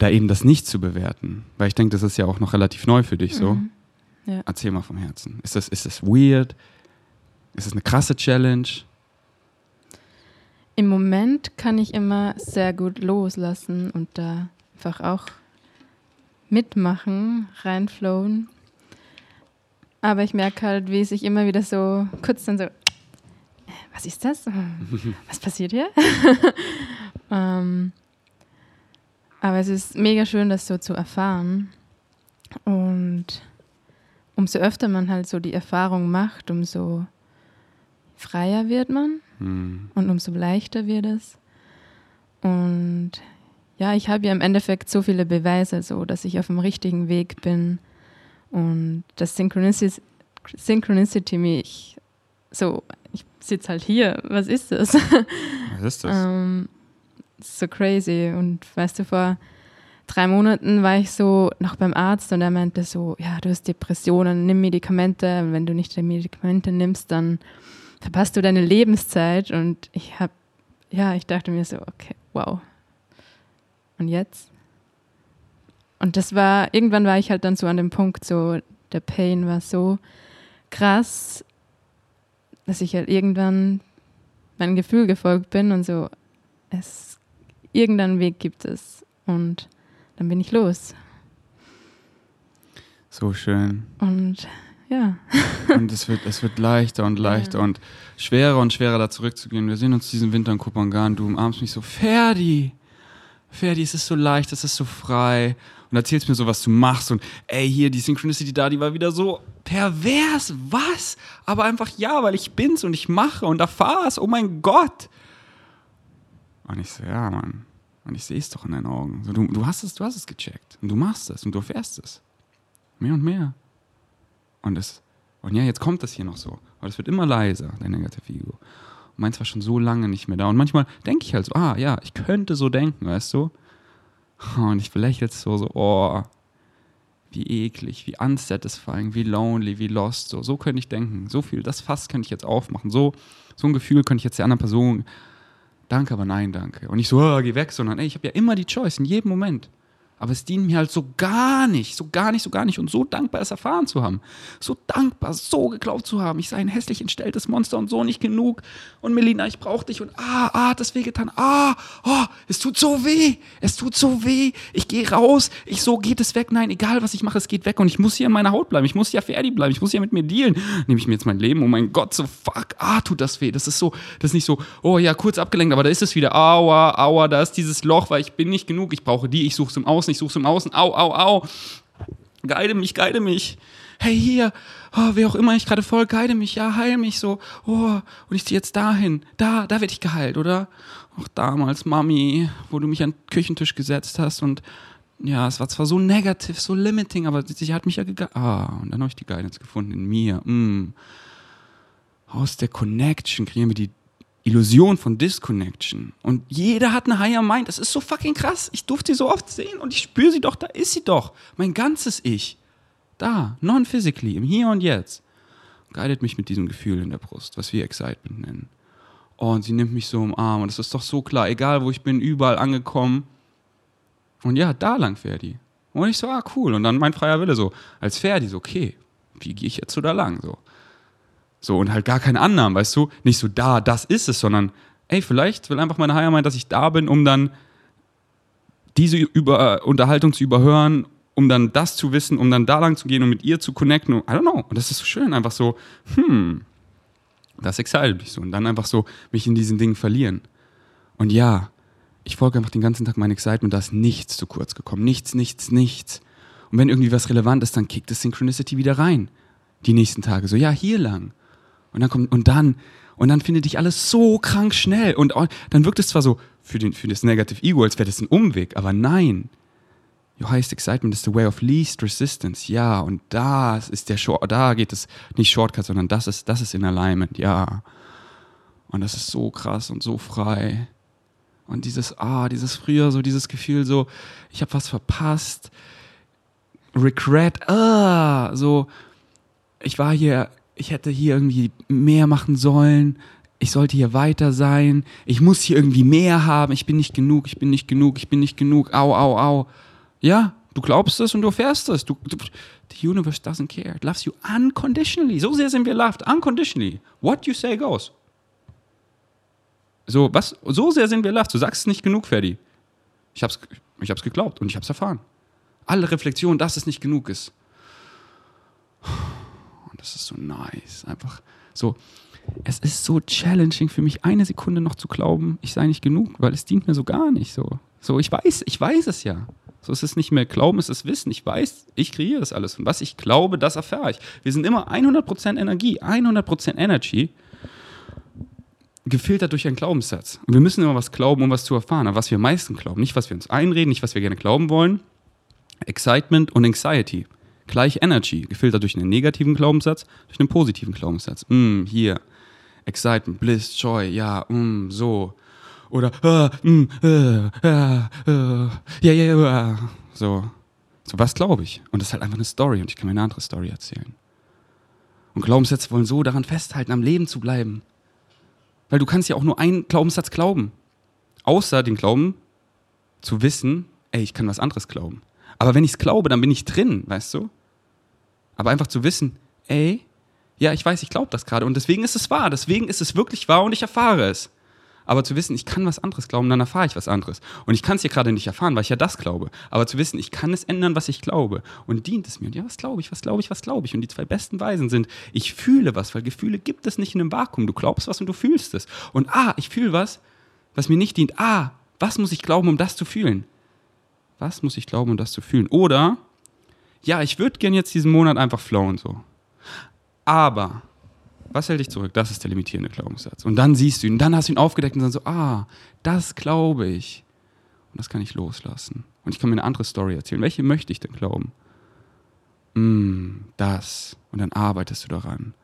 da eben das nicht zu bewerten. Weil ich denke, das ist ja auch noch relativ neu für dich, so. Mhm. Ja. Erzähl mal vom Herzen. Ist das, ist das weird? Ist das eine krasse Challenge? Im Moment kann ich immer sehr gut loslassen und da einfach auch mitmachen, reinflowen. Aber ich merke halt, wie sich immer wieder so kurz dann so, äh, was ist das? Was passiert hier? ähm, aber es ist mega schön, das so zu erfahren. Und umso öfter man halt so die Erfahrung macht, umso freier wird man Hm. und umso leichter wird es. Und ja, ich habe ja im Endeffekt so viele Beweise, so dass ich auf dem richtigen Weg bin und das Synchronicity, Synchronicity mich so, ich sitze halt hier, was ist das? Was ist das? ähm, so crazy. Und weißt du, vor drei Monaten war ich so noch beim Arzt und er meinte so, ja, du hast Depressionen, nimm Medikamente. Wenn du nicht die Medikamente nimmst, dann verpasst du deine Lebenszeit. Und ich habe, ja, ich dachte mir so, okay, wow. Und jetzt? Und das war, irgendwann war ich halt dann so an dem Punkt, so, der Pain war so krass, dass ich halt irgendwann meinem Gefühl gefolgt bin und so, es, irgendeinen Weg gibt es. Und dann bin ich los. So schön. Und ja. Und es wird, es wird leichter und leichter Ja. und schwerer und schwerer da zurückzugehen. Wir sehen uns diesen Winter in Kopangan. Du umarmst mich so, Ferdi, Ferdi, es ist so leicht, es ist so frei. Und erzählst mir so, was du machst. Und ey, hier, die Synchronicity da, die war wieder so pervers. Was? Aber einfach ja, weil ich bin's und ich mache und erfahr's. Oh mein Gott. Und ich so, ja, Mann. Und ich sehe es doch in deinen Augen. So, du, du hast es, du hast es gecheckt. Und du machst es und du erfährst es. Mehr und mehr. Und es, und ja, jetzt kommt das hier noch so. Aber es wird immer leiser, dein Negative Ego. Und meins war schon so lange nicht mehr da. Und manchmal denke ich halt so, ah ja, ich könnte so denken, weißt du? Und ich es so, so, oh, wie eklig, wie unsatisfying, wie lonely, wie lost. So, so könnte ich denken. So viel, das Fass könnte ich jetzt aufmachen. So, so ein Gefühl könnte ich jetzt der anderen Person, danke, aber nein, danke. Und nicht so, oh, geh weg, sondern ey, ich habe ja immer die Choice in jedem Moment. Aber es dient mir halt so gar nicht, so gar nicht, so gar nicht. Und so dankbar es erfahren zu haben. So dankbar, so geglaubt zu haben. Ich sei ein hässlich entstelltes Monster und so nicht genug. Und Melina, ich brauch dich. Und ah, ah, hat das wehgetan. Ah, oh, es tut so weh. Es tut so weh. Ich gehe raus. Ich so, geht es weg? Nein, egal was ich mache, es geht weg. Und ich muss hier in meiner Haut bleiben. Ich muss hier Ferdi bleiben. Ich muss hier mit mir dealen. Nehme ich mir jetzt mein Leben. Oh mein Gott, so fuck. Ah, tut das weh. Das ist so, das ist nicht so, oh ja, kurz abgelenkt, aber da ist es wieder. Aua, aua, da ist dieses Loch, weil ich bin nicht genug. Ich brauche die. Ich suche es im Außen. Ich suche es im Außen. Au, au, au. Guide mich, guide mich. Hey, hier, oh, wer auch immer ich gerade voll, guide mich, ja, heil mich so. Oh, und ich ziehe jetzt dahin. Da, da werde ich geheilt, oder? Auch damals, Mami, wo du mich an den Küchentisch gesetzt hast und ja, es war zwar so negativ, so limiting, aber sie hat mich ja geguided. Ah, und dann habe ich die Guidance gefunden in mir. Mm. Aus der Connection kreieren wir die Illusion von Disconnection. Und jeder hat eine Higher Mind. Das ist so fucking krass. Ich durfte sie so oft sehen und ich spüre sie doch, da ist sie doch. Mein ganzes Ich. Da, non-physically, im Hier und Jetzt. Guidet mich mit diesem Gefühl in der Brust, was wir Excitement nennen. Und sie nimmt mich so im Arm und es ist doch so klar, egal wo ich bin, überall angekommen. Und ja, da lang Ferdi. Und ich so, ah, cool. Und dann mein freier Wille so, als Ferdi, so, okay, wie gehe ich jetzt so da lang? So. So, und halt gar keine Annahmen, weißt du? Nicht so, da, das ist es, sondern, ey, vielleicht will einfach meine Higher Mind, dass ich da bin, um dann diese über, Unterhaltung zu überhören, um dann das zu wissen, um dann da lang zu gehen und mit ihr zu connecten. I don't know. Und das ist so schön, einfach so, hm, das excited mich so. Und dann einfach so mich in diesen Dingen verlieren. Und ja, ich folge einfach den ganzen Tag mein Excitement, da ist nichts zu kurz gekommen. Nichts, nichts, nichts. Und wenn irgendwie was relevant ist, dann kickt das Synchronicity wieder rein. Die nächsten Tage. So, ja, hier lang. Und dann kommt, und dann, und dann findet dich alles so krank schnell. Und dann wirkt es zwar so für, den, für das Negative Ego, als wäre das ein Umweg, aber nein. Your highest excitement is the way of least resistance. Ja, und das ist der Short, da geht es nicht Shortcut, sondern das ist, das ist in Alignment, ja. Und das ist so krass und so frei. Und dieses, ah, dieses früher, so dieses Gefühl, so, ich habe was verpasst. Regret, ah, so, ich war hier, ich hätte hier irgendwie mehr machen sollen. Ich sollte hier weiter sein. Ich muss hier irgendwie mehr haben. Ich bin nicht genug, ich bin nicht genug, ich bin nicht genug. Au, au, au. Ja, du glaubst es und du erfährst es. Du, du, the universe doesn't care. It loves you unconditionally. So sehr sind wir loved. Unconditionally. What you say goes. So, was? So sehr sind wir loved. Du sagst es nicht genug, Ferdi. Ich hab's, ich hab's geglaubt und ich hab's erfahren. Alle Reflexion, dass es nicht genug ist. Das ist so nice. Einfach so. Es ist so challenging für mich, eine Sekunde noch zu glauben, ich sei nicht genug, weil es dient mir so gar nicht. So, so ich weiß, ich weiß es ja. So ist es nicht mehr Glauben, es ist Wissen. Ich weiß, ich kreiere das alles. Und was ich glaube, das erfahre ich. Wir sind immer 100% Energie, 100% Energy. gefiltert durch einen Glaubenssatz. Und wir müssen immer was glauben, um was zu erfahren. Aber was wir am meisten glauben, nicht was wir uns einreden, nicht was wir gerne glauben wollen. Excitement und Anxiety. Gleich Energy, gefiltert durch einen negativen Glaubenssatz, durch einen positiven Glaubenssatz. Mm, hier. Excitement, Bliss, Joy, ja, mm, so. Oder, ah, mm, äh, ah, äh, ja, ja, ja, so. So, was glaube ich? Und das ist halt einfach eine Story und ich kann mir eine andere Story erzählen. Und Glaubenssätze wollen so daran festhalten, am Leben zu bleiben. Weil du kannst ja auch nur einen Glaubenssatz glauben. Außer den Glauben zu wissen, ey, ich kann was anderes glauben. Aber wenn ich es glaube, dann bin ich drin, weißt du? Aber einfach zu wissen, ey, ja, ich weiß, ich glaube das gerade und deswegen ist es wahr, deswegen ist es wirklich wahr und ich erfahre es. Aber zu wissen, ich kann was anderes glauben, dann erfahre ich was anderes. Und ich kann es hier gerade nicht erfahren, weil ich ja das glaube. Aber zu wissen, ich kann es ändern, was ich glaube. Und dient es mir. Und ja, was glaube ich, was glaube ich, was glaube ich? Und die zwei besten Weisen sind, ich fühle was, weil Gefühle gibt es nicht in einem Vakuum. Du glaubst was und du fühlst es. Und ah, ich fühle was, was mir nicht dient. Ah, was muss ich glauben, um das zu fühlen? Was muss ich glauben, um das zu fühlen? Oder, ja, ich würde gern jetzt diesen Monat einfach flowen so. Aber was hält dich zurück? Das ist der limitierende Glaubenssatz. Und dann siehst du ihn, dann hast du ihn aufgedeckt und dann so, ah, das glaube ich. Und das kann ich loslassen. Und ich kann mir eine andere Story erzählen. Welche möchte ich denn glauben? Mm, das. Und dann arbeitest du daran.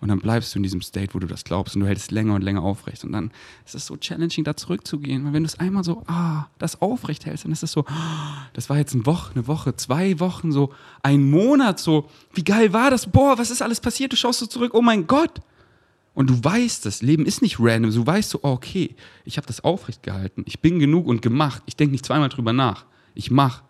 Und dann bleibst du in diesem State, wo du das glaubst und du hältst länger und länger aufrecht. Und dann ist es so challenging, da zurückzugehen. Weil wenn du es einmal so, ah, das aufrecht hältst, dann ist es so, ah, das war jetzt eine Woche, eine Woche, zwei Wochen, so ein Monat, so, wie geil war das? Boah, was ist alles passiert? Du schaust so zurück, oh mein Gott. Und du weißt, das Leben ist nicht random. Du weißt so, okay, ich habe das aufrecht gehalten. Ich bin genug und gemacht. Ich denke nicht zweimal drüber nach. Ich mache.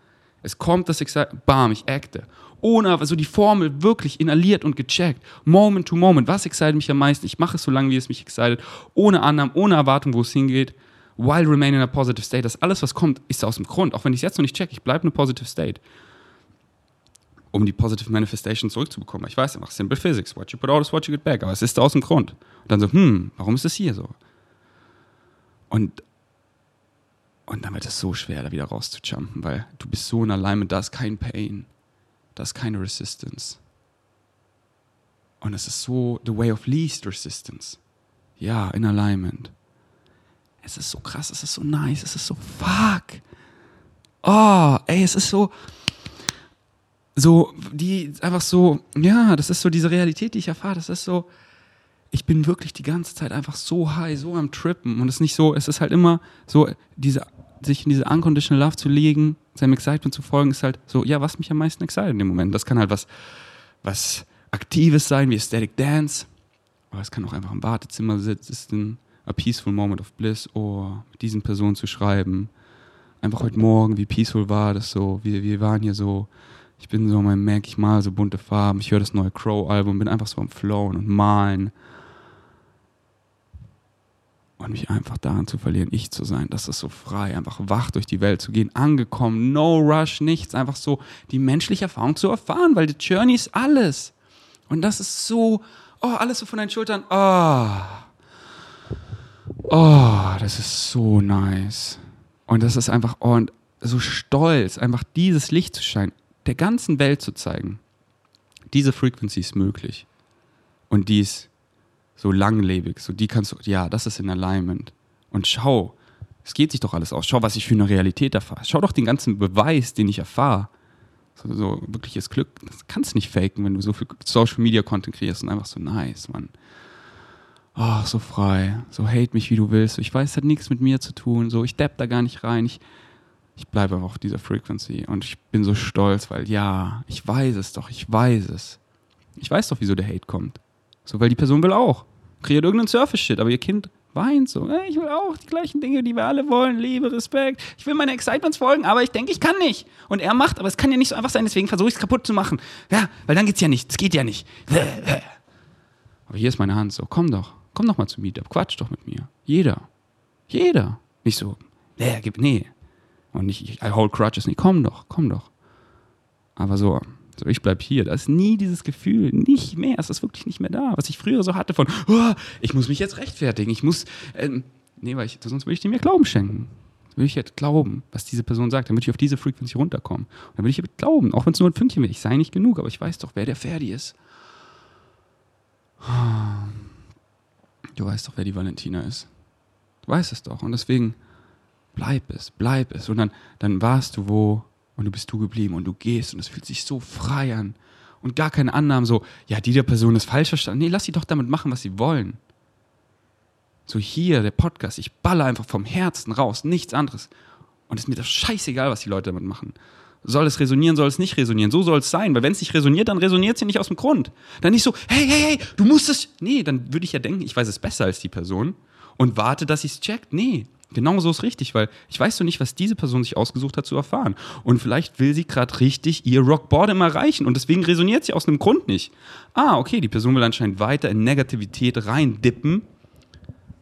Es kommt das Excitement, bam, ich acte ohne also die Formel wirklich inhaliert und gecheckt. Moment to Moment. Was excited mich am meisten? Ich mache es so lange, wie es mich excited. Ohne Annahmen, ohne Erwartung, wo es hingeht. While remaining in a positive state. Das alles, was kommt, ist aus dem Grund. Auch wenn ich es jetzt noch nicht check, ich bleibe in a positive state. Um die positive Manifestation zurückzubekommen. Ich weiß einfach, simple physics. What you put out is what you get back. Aber es ist aus dem Grund. Und dann so, hm, warum ist es hier so? Und und dann wird es so schwer, da wieder rauszujumpen, weil du bist so in Alignment, da ist kein Pain da ist keine Resistance. Und es ist so the way of least resistance. Ja, in alignment. Es ist so krass, es ist so nice, es ist so fuck. Oh, ey, es ist so, so, die einfach so, ja, das ist so diese Realität, die ich erfahre. Das ist so, ich bin wirklich die ganze Zeit einfach so high, so am Trippen. Und es ist nicht so, es ist halt immer so, diese sich in diese unconditional Love zu legen, seinem Excitement zu folgen, ist halt so, ja, was mich am meisten excited in dem Moment. Das kann halt was, was Aktives sein, wie Aesthetic Dance. Aber es kann auch einfach im Wartezimmer sitzen, a peaceful moment of bliss, oh, mit diesen Personen zu schreiben. Einfach heute Morgen, wie peaceful war das so, wir, wir waren hier so, ich bin so, mein Mac, ich mal so bunte Farben, ich höre das neue Crow-Album, bin einfach so am Flowen und malen und mich einfach daran zu verlieren, ich zu sein. Das ist so frei, einfach wach durch die Welt zu gehen, angekommen, no rush, nichts, einfach so die menschliche Erfahrung zu erfahren, weil die Journey ist alles. Und das ist so, oh, alles so von deinen Schultern, oh, oh, das ist so nice. Und das ist einfach, oh, und so stolz, einfach dieses Licht zu scheinen, der ganzen Welt zu zeigen. Diese Frequency ist möglich. Und die ist so langlebig, so die kannst du, ja, das ist in Alignment. Und schau, es geht sich doch alles aus. Schau, was ich für eine Realität erfahre. Schau doch den ganzen Beweis, den ich erfahre. So, so wirkliches Glück, das kannst du nicht faken, wenn du so viel Social Media Content kreierst und einfach so nice, Mann. Oh, so frei. So hate mich, wie du willst. Ich weiß, es hat nichts mit mir zu tun. So, ich depp da gar nicht rein. Ich, ich bleibe auf dieser Frequency und ich bin so stolz, weil ja, ich weiß es doch, ich weiß es. Ich weiß doch, wieso der Hate kommt. So, weil die Person will auch. Kreiert irgendeinen Surface-Shit, aber ihr Kind weint so. Ich will auch die gleichen Dinge, die wir alle wollen. Liebe, Respekt. Ich will meine Excitements folgen, aber ich denke, ich kann nicht. Und er macht, aber es kann ja nicht so einfach sein, deswegen versuche ich es kaputt zu machen. Ja, weil dann geht's ja nicht. Es geht ja nicht. Aber hier ist meine Hand so. Komm doch. Komm doch mal zum Meetup. Quatsch doch mit mir. Jeder. Jeder. Nicht so. Nee, gib, nee. Und nicht, I hold crutches. Nee, komm doch. Komm doch. Aber so, so, ich bleib hier. Da ist nie dieses Gefühl, nicht mehr. Es ist wirklich nicht mehr da. Was ich früher so hatte von, oh, ich muss mich jetzt rechtfertigen. Ich muss, ähm, nee, weil ich, sonst würde ich dem ja Glauben schenken. Würde ich jetzt glauben, was diese Person sagt. Dann würde ich auf diese Frequency runterkommen. Und dann würde ich glauben, auch wenn es nur ein Fünkchen wäre. Ich sei nicht genug, aber ich weiß doch, wer der Ferdi ist. du weißt doch, wer die Valentina ist. Du weißt es doch. Und deswegen bleib es, bleib es. Und dann, dann warst du wo und du bist du geblieben und du gehst und es fühlt sich so frei an. Und gar keine Annahmen so, ja, die der Person ist falsch verstanden. Nee, lass sie doch damit machen, was sie wollen. So hier, der Podcast, ich balle einfach vom Herzen raus, nichts anderes. Und es ist mir doch scheißegal, was die Leute damit machen. Soll es resonieren, soll es nicht resonieren? So soll es sein, weil wenn es nicht resoniert, dann resoniert es ja nicht aus dem Grund. Dann nicht so, hey, hey, hey, du musst es. Nee, dann würde ich ja denken, ich weiß es besser als die Person und warte, dass sie es checkt. Nee, genau so ist richtig, weil ich weiß so nicht, was diese Person sich ausgesucht hat zu erfahren. Und vielleicht will sie gerade richtig ihr Rock Bottom erreichen und deswegen resoniert sie aus einem Grund nicht. Ah, okay, die Person will anscheinend weiter in Negativität reindippen,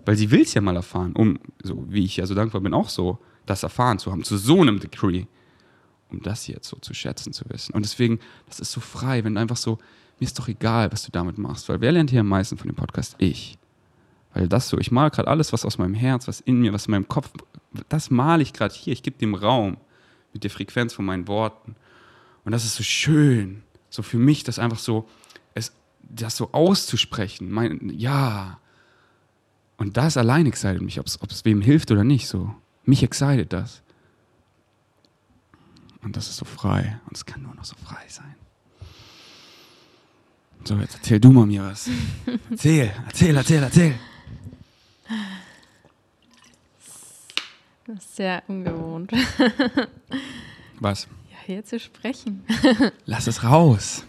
weil sie will es ja mal erfahren, um, so wie ich ja so dankbar bin, auch so das erfahren zu haben, zu so einem Degree, um das jetzt so zu schätzen zu wissen. Und deswegen, das ist so frei, wenn du einfach so, mir ist doch egal, was du damit machst, weil wer lernt hier am meisten von dem Podcast? Ich. Weil das so, ich male gerade alles, was aus meinem Herz, was in mir, was in meinem Kopf, das male ich gerade hier. Ich gebe dem Raum mit der Frequenz von meinen Worten. Und das ist so schön, so für mich, das einfach so, es, das so auszusprechen. Mein, ja. Und das allein excited mich, ob es wem hilft oder nicht. So. Mich excited das. Und das ist so frei. Und es kann nur noch so frei sein. So, jetzt erzähl du mal mir was. Erzähl, erzähl, erzähl, erzähl. Das ist sehr ungewohnt. Was? Ja, hier zu sprechen. Lass es raus.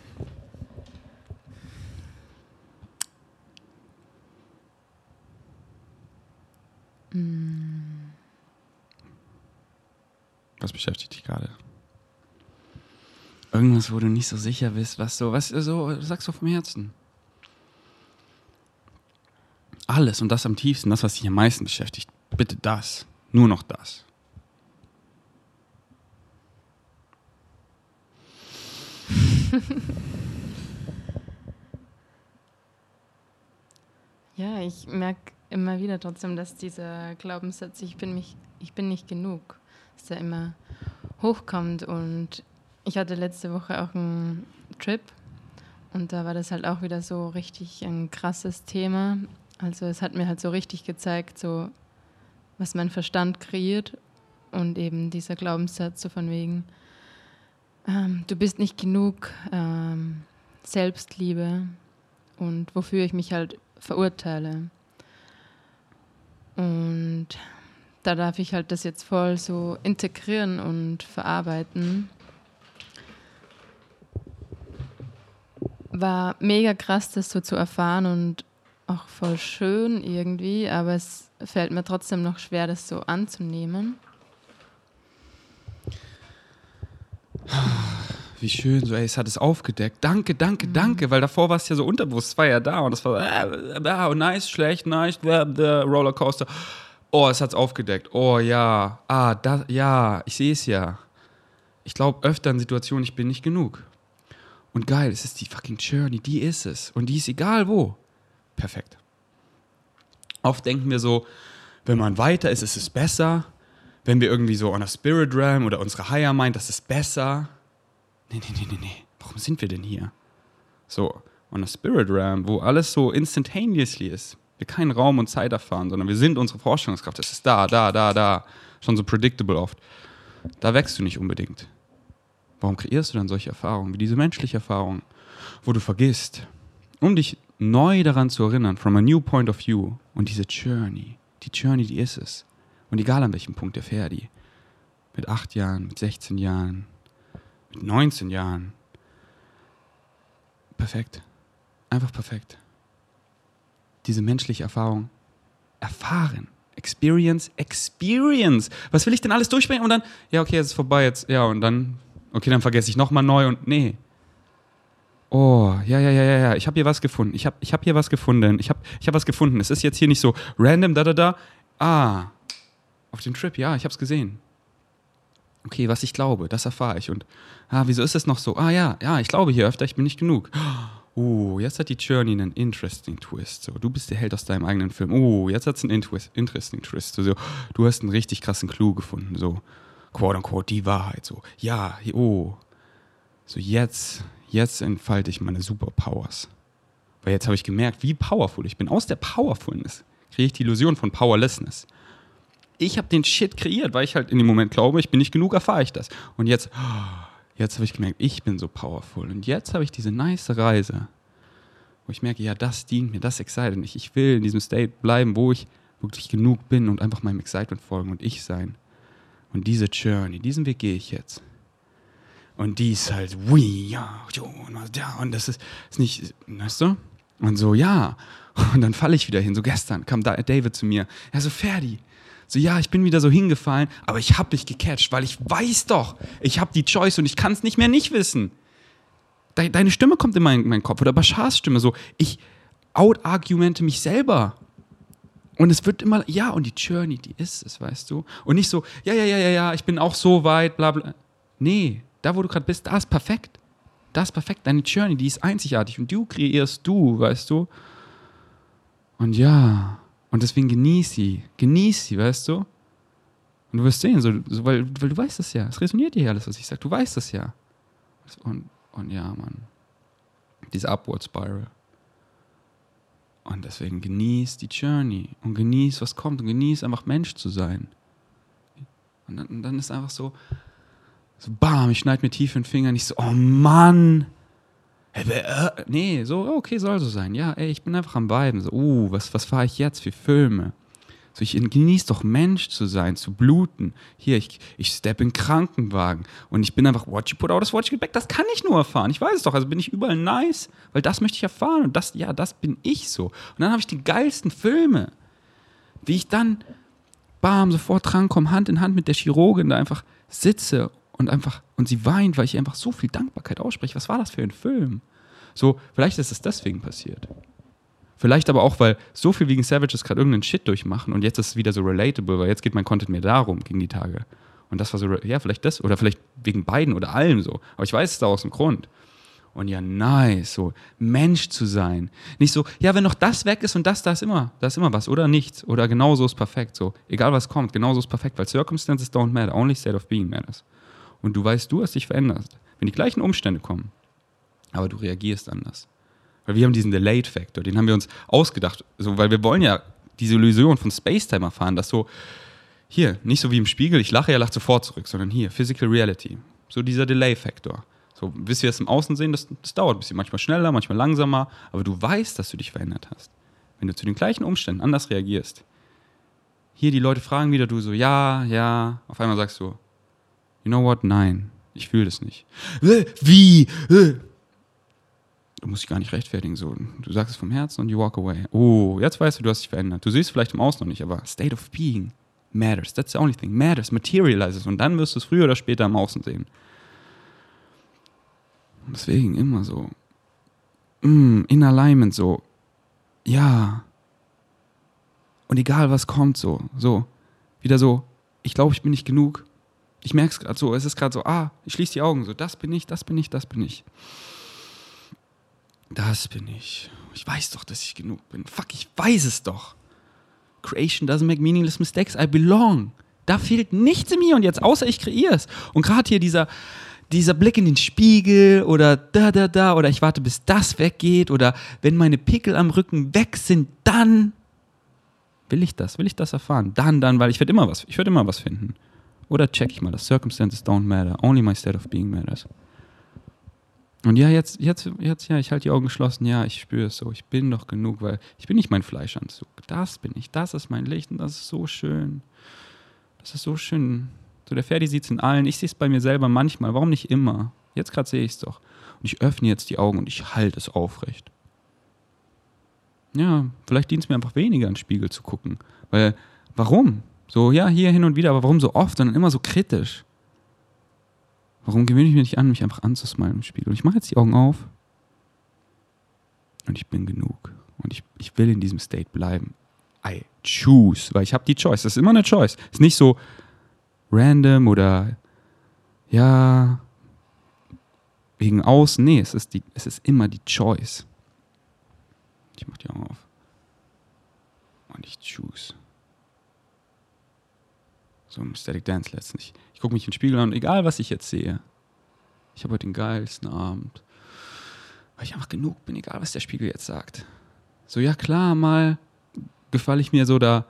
Was beschäftigt dich gerade? Irgendwas, wo du nicht so sicher bist, was so, was so, sagst du vom Herzen. Alles und das am tiefsten, das, was dich am meisten beschäftigt. Bitte das. Nur noch das. ja, ich merke immer wieder trotzdem, dass dieser Glaubenssatz, ich bin, mich, ich bin nicht genug, dass der immer hochkommt. Und ich hatte letzte Woche auch einen Trip und da war das halt auch wieder so richtig ein krasses Thema. Also es hat mir halt so richtig gezeigt, so was mein Verstand kreiert und eben dieser Glaubenssatz so von wegen, ähm, du bist nicht genug ähm, Selbstliebe und wofür ich mich halt verurteile. Und da darf ich halt das jetzt voll so integrieren und verarbeiten. War mega krass, das so zu erfahren und auch voll schön irgendwie, aber es fällt mir trotzdem noch schwer, das so anzunehmen. Wie schön, so, ey, es hat es aufgedeckt. Danke, danke, mhm. danke, weil davor war es ja so unterbewusst, es war ja da und das war, äh, äh, oh, nice, schlecht, nice, the, the Rollercoaster. Oh, es hat es aufgedeckt. Oh ja, ah, das, ja, ich sehe es ja. Ich glaube öfter in Situationen, ich bin nicht genug. Und geil, es ist die fucking Journey, die ist es. Und die ist egal wo perfekt. Oft denken wir so, wenn man weiter ist, ist es besser. Wenn wir irgendwie so on a Spirit Realm oder unsere Higher Mind, das ist besser. Nee, nee, nee, nee, nee. Warum sind wir denn hier? So, on a Spirit Realm, wo alles so instantaneously ist. Wir keinen Raum und Zeit erfahren, sondern wir sind unsere Vorstellungskraft. Es ist da, da, da, da. Schon so predictable oft. Da wächst du nicht unbedingt. Warum kreierst du dann solche Erfahrungen, wie diese menschliche Erfahrung, wo du vergisst, um dich neu daran zu erinnern, from a new point of view. Und diese Journey, die Journey, die ist es. Und egal an welchem Punkt erfährt die. Mit acht Jahren, mit 16 Jahren, mit 19 Jahren. Perfekt. Einfach perfekt. Diese menschliche Erfahrung erfahren. Experience, Experience. Was will ich denn alles durchbringen? Und dann, ja, okay, jetzt ist vorbei, jetzt, ja, und dann, okay, dann vergesse ich nochmal neu und nee. Oh, ja, ja, ja, ja, ja. Ich habe hier was gefunden. Ich habe ich hab hier was gefunden. Ich habe ich hab was gefunden. Es ist jetzt hier nicht so random, da, da, da. Ah, auf dem Trip, ja, ich habe es gesehen. Okay, was ich glaube, das erfahre ich. Und, ah, wieso ist es noch so? Ah, ja, ja, ich glaube hier öfter, ich bin nicht genug. Oh, jetzt hat die Journey einen interesting Twist. So, du bist der Held aus deinem eigenen Film. Oh, jetzt hat es einen interesting Twist. So, du hast einen richtig krassen Clou gefunden. So, quote unquote, die Wahrheit. So, ja, oh. So, jetzt, jetzt entfalte ich meine Superpowers. Weil jetzt habe ich gemerkt, wie powerful ich bin. Aus der Powerfulness kriege ich die Illusion von Powerlessness. Ich habe den Shit kreiert, weil ich halt in dem Moment glaube, ich bin nicht genug, erfahre ich das. Und jetzt, jetzt habe ich gemerkt, ich bin so powerful. Und jetzt habe ich diese nice Reise, wo ich merke, ja, das dient mir, das excited mich. Ich will in diesem State bleiben, wo ich wirklich genug bin und einfach meinem Excitement folgen und ich sein. Und diese Journey, diesen Weg gehe ich jetzt. Und die ist halt, wie, ja, und das ist, ist nicht, weißt du? Und so, ja. Und dann falle ich wieder hin. So gestern kam David zu mir. Er so, Ferdi. So, ja, ich bin wieder so hingefallen, aber ich habe dich gecatcht, weil ich weiß doch, ich habe die Choice und ich kann es nicht mehr nicht wissen. Deine Stimme kommt in meinen, meinen Kopf oder Bashars Stimme so, ich out-argumente mich selber. Und es wird immer, ja, und die Journey, die ist es, weißt du? Und nicht so, ja, ja, ja, ja, ja, ich bin auch so weit, bla, bla. Nee, da, wo du gerade bist, da ist perfekt. Das ist perfekt. Deine Journey, die ist einzigartig und du kreierst du, weißt du? Und ja, und deswegen genieß sie. Genieß sie, weißt du? Und du wirst sehen, so, so weil, weil du weißt das ja. Es resoniert dir alles, was ich sage. Du weißt das ja. Und, und ja, Mann. Diese Upward Spiral. Und deswegen genieß die Journey und genieß, was kommt und genieß einfach Mensch zu sein. Und dann, und dann ist einfach so, so bam, ich schneide mir tief in den Finger, nicht so, oh Mann. Hey, äh, nee, so, okay, soll so sein. Ja, ey, ich bin einfach am Weiben. So, uh, was, was fahre ich jetzt für Filme? So, ich genieße doch Mensch zu sein, zu bluten. Hier, ich, ich step in Krankenwagen und ich bin einfach, what you put out is what you get back. Das kann ich nur erfahren. Ich weiß es doch. Also bin ich überall nice, weil das möchte ich erfahren. Und das, ja, das bin ich so. Und dann habe ich die geilsten Filme. Wie ich dann, bam, sofort drankomme, Hand in Hand mit der Chirurgin, da einfach sitze und einfach, und sie weint, weil ich ihr einfach so viel Dankbarkeit ausspreche. Was war das für ein Film? So, vielleicht ist es deswegen passiert. Vielleicht aber auch, weil so viel wegen Savages gerade irgendeinen Shit durchmachen und jetzt ist es wieder so relatable, weil jetzt geht mein Content mehr darum gegen die Tage. Und das war so, ja, vielleicht das, oder vielleicht wegen beiden oder allem so. Aber ich weiß es da aus dem Grund. Und ja, nice, so Mensch zu sein. Nicht so, ja, wenn noch das weg ist und das, da ist immer, da ist immer was oder nichts. Oder genauso ist perfekt. So, egal was kommt, genauso ist perfekt, weil Circumstances don't matter, only state of being matters. Und du weißt, du hast dich verändert. Wenn die gleichen Umstände kommen, aber du reagierst anders. Weil wir haben diesen Delayed-Factor, den haben wir uns ausgedacht, so, weil wir wollen ja diese Illusion von Spacetime erfahren, dass so, hier, nicht so wie im Spiegel, ich lache, er lacht sofort zurück, sondern hier, Physical Reality. So dieser Delay-Factor. So, bis wir es im Außen sehen, das, das dauert ein bisschen, manchmal schneller, manchmal langsamer, aber du weißt, dass du dich verändert hast. Wenn du zu den gleichen Umständen anders reagierst. Hier, die Leute fragen wieder, du so, ja, ja, auf einmal sagst du, you know what, nein, ich fühle das nicht. Wie? Du musst dich gar nicht rechtfertigen. So. Du sagst es vom Herzen und you walk away. Oh, jetzt weißt du, du hast dich verändert. Du siehst vielleicht im Außen noch nicht, aber State of Being matters. That's the only thing. Matters, materializes. Und dann wirst du es früher oder später im Außen sehen. Und deswegen immer so. Mm, in Alignment so. Ja. Und egal was kommt, so. So. Wieder so. Ich glaube, ich bin nicht genug. Ich merke es gerade so. Es ist gerade so. Ah, ich schließe die Augen. So. Das bin ich, das bin ich, das bin ich. Das bin ich. Ich weiß doch, dass ich genug bin. Fuck, ich weiß es doch. Creation doesn't make meaningless mistakes. I belong. Da fehlt nichts in mir und jetzt, außer ich kreiere es. Und gerade hier dieser, dieser Blick in den Spiegel oder da, da, da oder ich warte, bis das weggeht oder wenn meine Pickel am Rücken weg sind, dann will ich das, will ich das erfahren. Dann, dann, weil ich werde immer was, ich werde immer was finden. Oder check ich mal, das Circumstances don't matter, only my state of being matters. Und ja, jetzt, jetzt, jetzt, ja, ich halte die Augen geschlossen, ja, ich spüre es so, ich bin doch genug, weil ich bin nicht mein Fleischanzug. Das bin ich, das ist mein Licht und das ist so schön. Das ist so schön. So, der Ferdi sieht es in allen, ich sehe es bei mir selber manchmal, warum nicht immer? Jetzt gerade sehe ich es doch. Und ich öffne jetzt die Augen und ich halte es aufrecht. Ja, vielleicht dient es mir einfach weniger, in den Spiegel zu gucken. Weil, warum? So, ja, hier hin und wieder, aber warum so oft, sondern immer so kritisch? Warum gewöhne ich mich nicht an, mich einfach anzusmilen im Spiegel? Und ich mache jetzt die Augen auf und ich bin genug. Und ich, ich will in diesem State bleiben. I choose, weil ich habe die Choice. Das ist immer eine Choice. Es ist nicht so random oder ja, wegen außen. Nee, es ist, die, es ist immer die Choice. Ich mache die Augen auf. Und ich choose. So im Static Dance letztlich. Ich gucke mich in den Spiegel an und egal, was ich jetzt sehe, ich habe heute den geilsten Abend. weil ich einfach genug bin, egal was der Spiegel jetzt sagt. So, ja klar, mal gefalle ich mir so da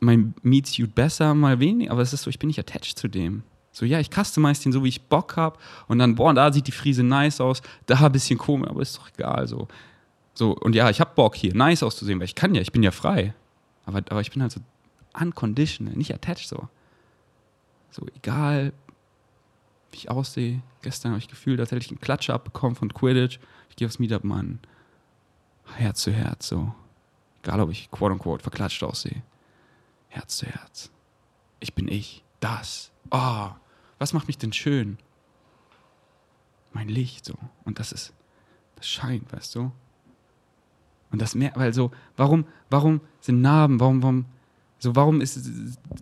mein Meat-Suit besser, mal weniger, aber es ist so, ich bin nicht attached zu dem. So, ja, ich customize den so, wie ich Bock habe und dann, boah, da sieht die Friese nice aus, da ein bisschen komisch, aber ist doch egal, so. So, und ja, ich habe Bock hier, nice auszusehen, weil ich kann ja, ich bin ja frei. Aber, aber ich bin halt so unconditional, nicht attached so. So, egal, wie ich aussehe. Gestern habe ich gefühlt, als hätte ich einen Klatscher abbekommen von Quidditch. Ich gehe aufs Meetup, Mann. Herz zu Herz, so. Egal, ob ich quote unquote verklatscht aussehe. Herz zu Herz. Ich bin ich. Das. Oh, was macht mich denn schön? Mein Licht, so. Und das ist, das scheint, weißt du? Und das mehr, weil so, warum, warum sind Narben, warum, warum, so, warum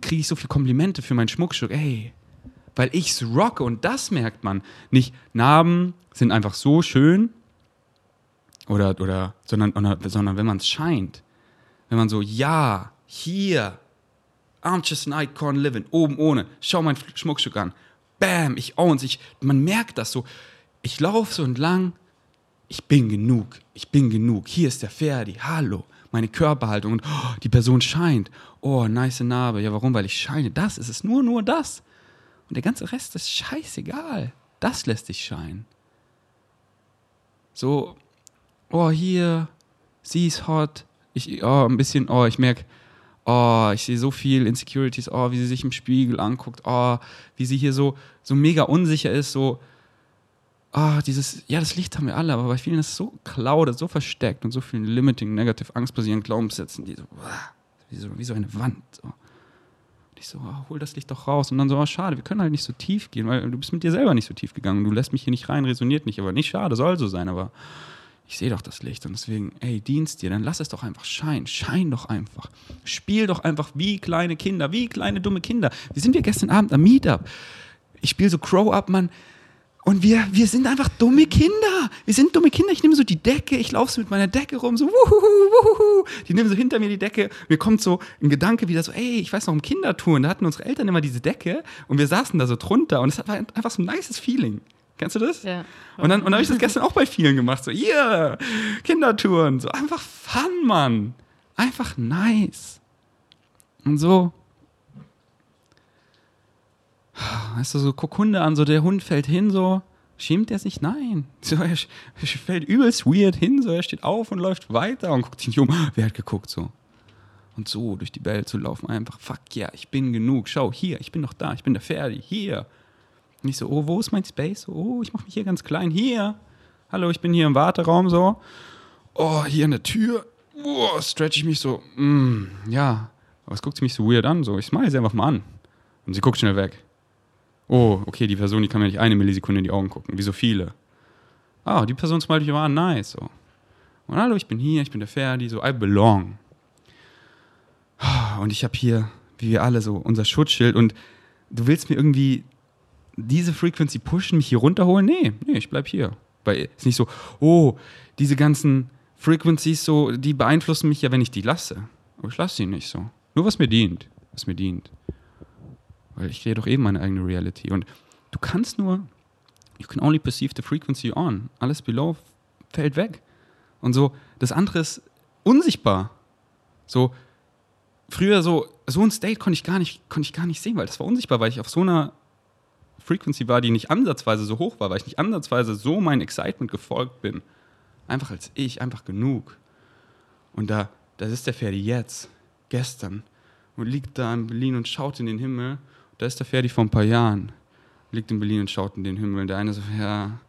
kriege ich so viele Komplimente für mein Schmuckstück? Ey, weil ich es rocke und das merkt man. Nicht Narben sind einfach so schön oder, oder sondern, sondern wenn man es scheint. Wenn man so, ja, hier, I'm just an icon living, oben ohne, schau mein Schmuckstück an. Bam, ich owns, ich, man merkt das so. Ich laufe so entlang, ich bin genug, ich bin genug. Hier ist der Ferdi, hallo, meine Körperhaltung und oh, die Person scheint. Oh, nice Narbe. Ja, warum? Weil ich scheine. Das ist es, nur, nur das. Und der ganze Rest ist scheißegal. Das lässt dich scheinen. So, oh, hier, sie ist hot. Ich, oh, ein bisschen, oh, ich merke, oh, ich sehe so viel Insecurities, oh, wie sie sich im Spiegel anguckt, oh, wie sie hier so, so mega unsicher ist, so, oh, dieses, ja, das Licht haben wir alle, aber bei vielen ist es so clouded, so versteckt und so vielen limiting, negative, angstbasierenden Glaubenssätzen, die so, wie so, wie so eine Wand. So. Und ich so, oh, hol das Licht doch raus. Und dann so, oh, schade, wir können halt nicht so tief gehen, weil du bist mit dir selber nicht so tief gegangen. Du lässt mich hier nicht rein, resoniert nicht. Aber nicht schade, soll so sein, aber ich sehe doch das Licht. Und deswegen, ey, dienst dir, dann lass es doch einfach scheinen. Schein doch einfach. Spiel doch einfach wie kleine Kinder, wie kleine dumme Kinder. Wie sind wir gestern Abend am Meetup? Ich spiele so Crow-Up, Mann. Und wir, wir sind einfach dumme Kinder. Wir sind dumme Kinder. Ich nehme so die Decke, ich laufe so mit meiner Decke rum, so wuhu, wuhu. Die nehmen so hinter mir die Decke. Mir kommt so ein Gedanke wieder so, ey, ich weiß noch, im Kindertouren, da hatten unsere Eltern immer diese Decke und wir saßen da so drunter und es war einfach so ein nices Feeling. Kennst du das? Ja. Und dann, und dann habe ich das gestern auch bei vielen gemacht. So, yeah, Kindertouren. So einfach Fun, Mann. Einfach nice. Und so, Weißt du, so guck Hunde an, so der Hund fällt hin, so, schämt er sich? Nein. So, er, er fällt übelst weird hin, so, er steht auf und läuft weiter und guckt sich nicht um. Wer hat geguckt, so? Und so durch die Welt zu laufen, einfach, fuck ja, yeah, ich bin genug. Schau, hier, ich bin noch da, ich bin der Ferdi, hier. Und ich so, oh, wo ist mein Space? Oh, ich mach mich hier ganz klein, hier. Hallo, ich bin hier im Warteraum, so. Oh, hier an der Tür. Oh, stretch ich mich so, mm, ja. Aber es guckt mich so weird an, so. Ich smile sie einfach mal an. Und sie guckt schnell weg oh, okay, die Person, die kann mir nicht eine Millisekunde in die Augen gucken, wie so viele. Ah, die Person zum Beispiel war nice. So. Und hallo, ich bin hier, ich bin der Ferdi, so, I belong. Und ich habe hier, wie wir alle, so unser Schutzschild und du willst mir irgendwie diese Frequency pushen, mich hier runterholen? Nee, nee, ich bleib hier. Weil es ist nicht so, oh, diese ganzen Frequencies so, die beeinflussen mich ja, wenn ich die lasse. Aber ich lasse sie nicht so. Nur was mir dient. Was mir dient. Weil ich sehe doch eben meine eigene Reality. Und du kannst nur, you can only perceive the frequency on. Alles below fällt weg. Und so, das andere ist unsichtbar. So, früher so, so ein State konnte ich gar nicht, konnte ich gar nicht sehen, weil das war unsichtbar, weil ich auf so einer Frequency war, die nicht ansatzweise so hoch war, weil ich nicht ansatzweise so mein Excitement gefolgt bin. Einfach als ich, einfach genug. Und da, das ist der Ferdi jetzt, gestern, und liegt da in Berlin und schaut in den Himmel da ist der Ferdi vor ein paar Jahren. Liegt in Berlin und schaut in den Himmel. Und der eine so, ja,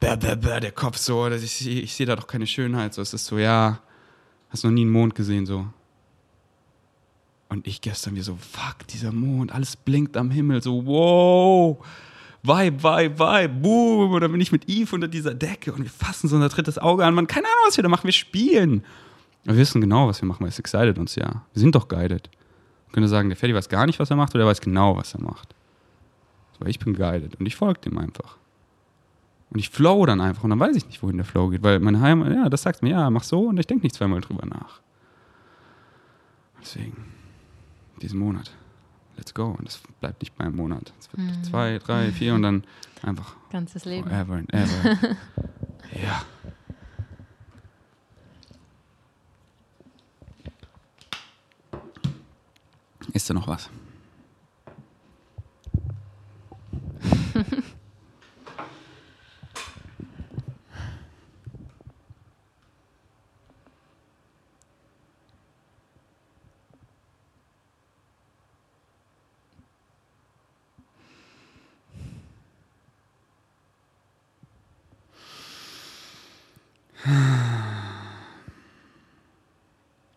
bäh, bäh, bäh, der Kopf so, ich, ich sehe da doch keine Schönheit. So, es ist so, ja, hast noch nie einen Mond gesehen, so. Und ich gestern wie so, fuck, dieser Mond, alles blinkt am Himmel, so, wow, Vibe, Vibe, Vibe, boom. Und dann bin ich mit Eve unter dieser Decke und wir fassen so unser drittes Auge an. Man, keine Ahnung, was wir da machen, wir spielen. Wir wissen genau, was wir machen, weil es excited uns ja. Wir sind doch guided könnte sagen, der Ferdi weiß gar nicht, was er macht, oder er weiß genau, was er macht. Aber ich bin guided und ich folge dem einfach. Und ich flow dann einfach und dann weiß ich nicht, wohin der Flow geht, weil mein Heim, ja, das sagt mir, ja, mach so und ich denke nicht zweimal drüber nach. Deswegen, diesen Monat, let's go. Und es bleibt nicht beim Monat. Es wird mhm. zwei, drei, vier und dann einfach. Ganzes Leben. Forever and ever. ja. Ist da noch was?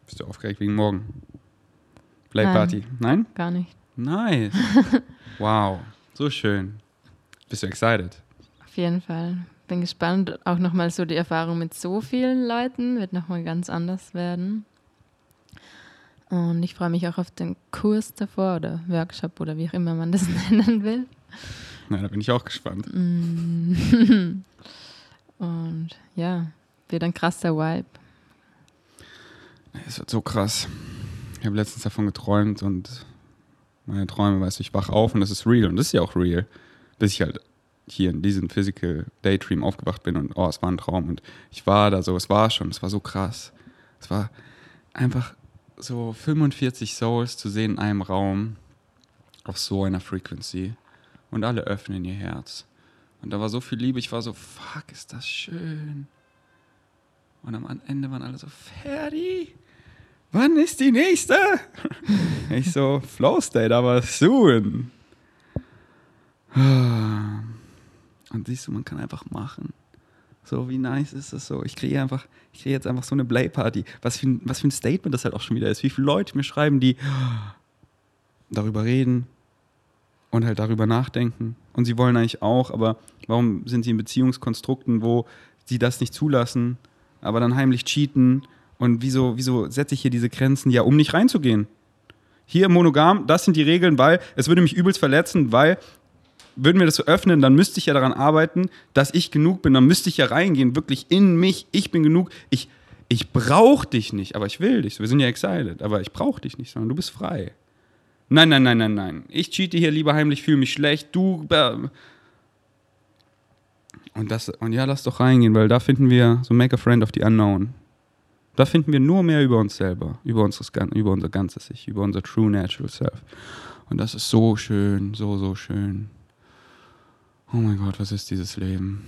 Bist du aufgeregt wegen morgen? Playparty? Nein? Gar nicht. Nice. wow. So schön. Bist du excited? Auf jeden Fall. Bin gespannt. Auch nochmal so die Erfahrung mit so vielen Leuten wird nochmal ganz anders werden. Und ich freue mich auch auf den Kurs davor oder Workshop oder wie auch immer man das nennen will. Na, da bin ich auch gespannt. Mm. Und ja, wird ein krasser Vibe. Es wird so krass. Ich habe letztens davon geträumt und meine Träume, weißt du, ich wach auf und das ist real und das ist ja auch real, bis ich halt hier in diesem Physical Daydream aufgewacht bin und oh, es war ein Traum und ich war da so, es war schon, es war so krass. Es war einfach so 45 Souls zu sehen in einem Raum auf so einer Frequency und alle öffnen ihr Herz. Und da war so viel Liebe, ich war so, fuck, ist das schön. Und am Ende waren alle so, Ferdi, wann ist die nächste? ich so, Flow State, aber soon. Und siehst du, man kann einfach machen. So, wie nice ist das so? Ich kriege einfach, ich kriege jetzt einfach so eine Play-Party. Was, für ein- was für ein Statement das halt auch schon wieder ist. Wie viele Leute mir schreiben, die darüber reden und halt darüber nachdenken. Und sie wollen eigentlich auch, aber warum sind sie in Beziehungskonstrukten, wo sie das nicht zulassen, aber dann heimlich cheaten? Und wieso, wieso setze ich hier diese Grenzen? Ja, um nicht reinzugehen. Hier monogam, das sind die Regeln, weil es würde mich übelst verletzen, weil würden wir das so öffnen, dann müsste ich ja daran arbeiten, dass ich genug bin. Dann müsste ich ja reingehen, wirklich in mich. Ich bin genug. Ich, ich brauche dich nicht, aber ich will dich. Wir sind ja excited, aber ich brauche dich nicht, sondern du bist frei. Nein, nein, nein, nein, nein. Ich cheate hier lieber heimlich, fühle mich schlecht. Du. Und, das, und ja, lass doch reingehen, weil da finden wir so Make a Friend of the Unknown. Da finden wir nur mehr über uns selber, über, unseres, über unser ganzes Ich, über unser True Natural Self. Und das ist so schön, so, so schön. Oh mein Gott, was ist dieses Leben?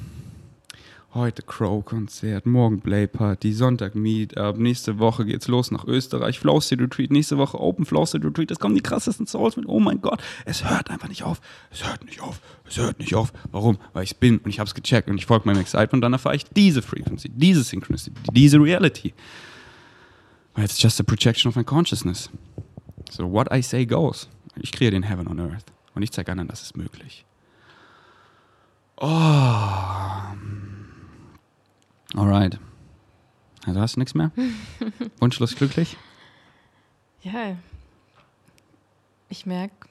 Heute Crow-Konzert, morgen Play-Party, Sonntag Meetup, nächste Woche geht's los nach Österreich, Flow State Retreat, nächste Woche Open Flow State Retreat, es kommen die krassesten Souls mit, oh mein Gott, es hört einfach nicht auf, es hört nicht auf, es hört nicht auf. Warum? Weil ich bin und ich hab's gecheckt und ich folge meinem Excitement und dann erfahre ich diese Frequency, diese Synchronicity, diese Reality. Weil it's just a projection of my consciousness. So what I say goes. Ich kreiere den Heaven on Earth und ich zeige anderen, das ist möglich. Oh. Alright. Also hast du nichts mehr? Wunschlos glücklich? Ja, ich merke,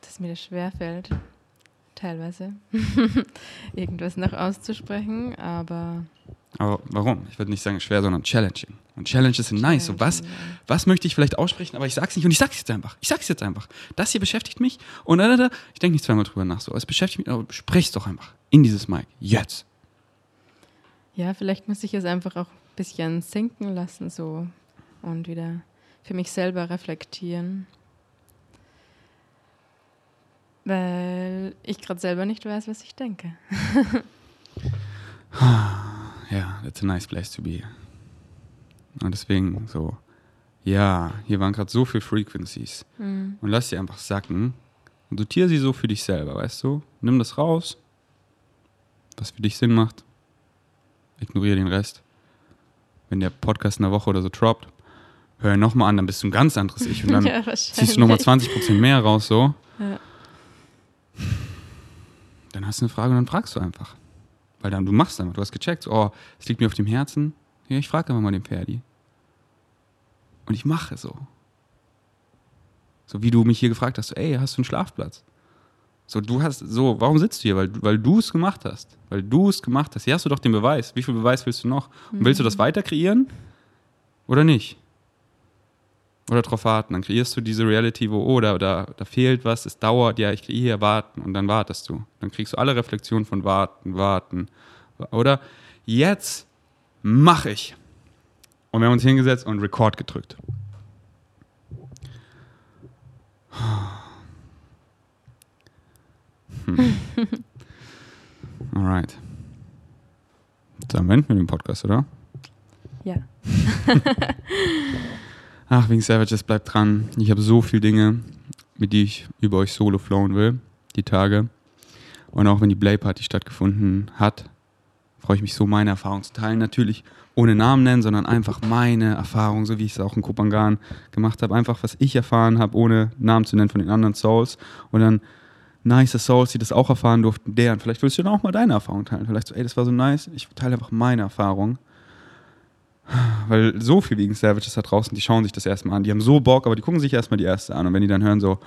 dass mir das schwerfällt, teilweise irgendwas noch auszusprechen, aber Aber warum? Ich würde nicht sagen schwer, sondern challenging. Und Challenges sind nice. So was, was möchte ich vielleicht aussprechen, aber ich sag's nicht und ich sag's jetzt einfach. Ich sag's jetzt einfach. Das hier beschäftigt mich und da, da, da. ich denke nicht zweimal drüber nach. So, es beschäftigt mich, aber sprech's doch einfach in dieses Mic. Jetzt. Ja, vielleicht muss ich es einfach auch ein bisschen sinken lassen so und wieder für mich selber reflektieren. Weil ich gerade selber nicht weiß, was ich denke. Ja, that's a nice place to be. Und deswegen so, ja, hier waren gerade so viele Frequencies. Mhm. Und lass sie einfach sacken und sortiere sie so für dich selber, weißt du? Nimm das raus, was für dich Sinn macht. Ignoriere den Rest. Wenn der Podcast in einer Woche oder so droppt, hör ihn nochmal an, dann bist du ein ganz anderes Ich. Und dann ja, ziehst du nochmal wahrscheinlich. 20% mehr raus, so. Ja. Dann hast du eine Frage und dann fragst du einfach. Weil dann, du machst einfach, du hast gecheckt, so, oh, es liegt mir auf dem Herzen. Ja, ich frage einfach mal den Ferdi. Und ich mache so. So wie du mich hier gefragt hast, so, ey, hast du einen Schlafplatz? So, du hast, so, warum sitzt du hier? Weil, du- weil du es gemacht hast. Weil du es gemacht hast. Hier hast du doch den Beweis. Wie viel Beweis willst du noch? Und willst du das weiter kreieren? Oder nicht? Oder drauf warten. Dann kreierst du diese Reality, wo, oh, da, da, da fehlt was, es dauert, ja, ich kreiere hier warten und dann wartest du. Dann kriegst du alle Reflexionen von warten, warten. Oder jetzt mache ich. Und wir haben uns hingesetzt und Record gedrückt. Alright. Dann wenden wir den Podcast, oder? Ja. Ach, wegen Savages, bleibt dran. Ich habe so viele Dinge, mit die ich über euch solo flowen will, die Tage. Und auch wenn die Play Party stattgefunden hat, freue ich mich so, meine Erfahrungen zu teilen. Natürlich ohne Namen nennen, sondern einfach meine Erfahrung, so wie ich es auch in Kopangan gemacht habe. Einfach, was ich erfahren habe, ohne Namen zu nennen von den anderen Souls. Und dann nice Souls, die das auch erfahren durften, deren. Vielleicht willst du dann auch mal deine Erfahrung teilen. Vielleicht so, ey, das war so nice. Ich teile einfach meine Erfahrung. Weil so viel wegen Savages da draußen, die schauen sich das erstmal an. Die haben so Bock, aber die gucken sich erstmal die erste an. Und wenn die dann hören, so,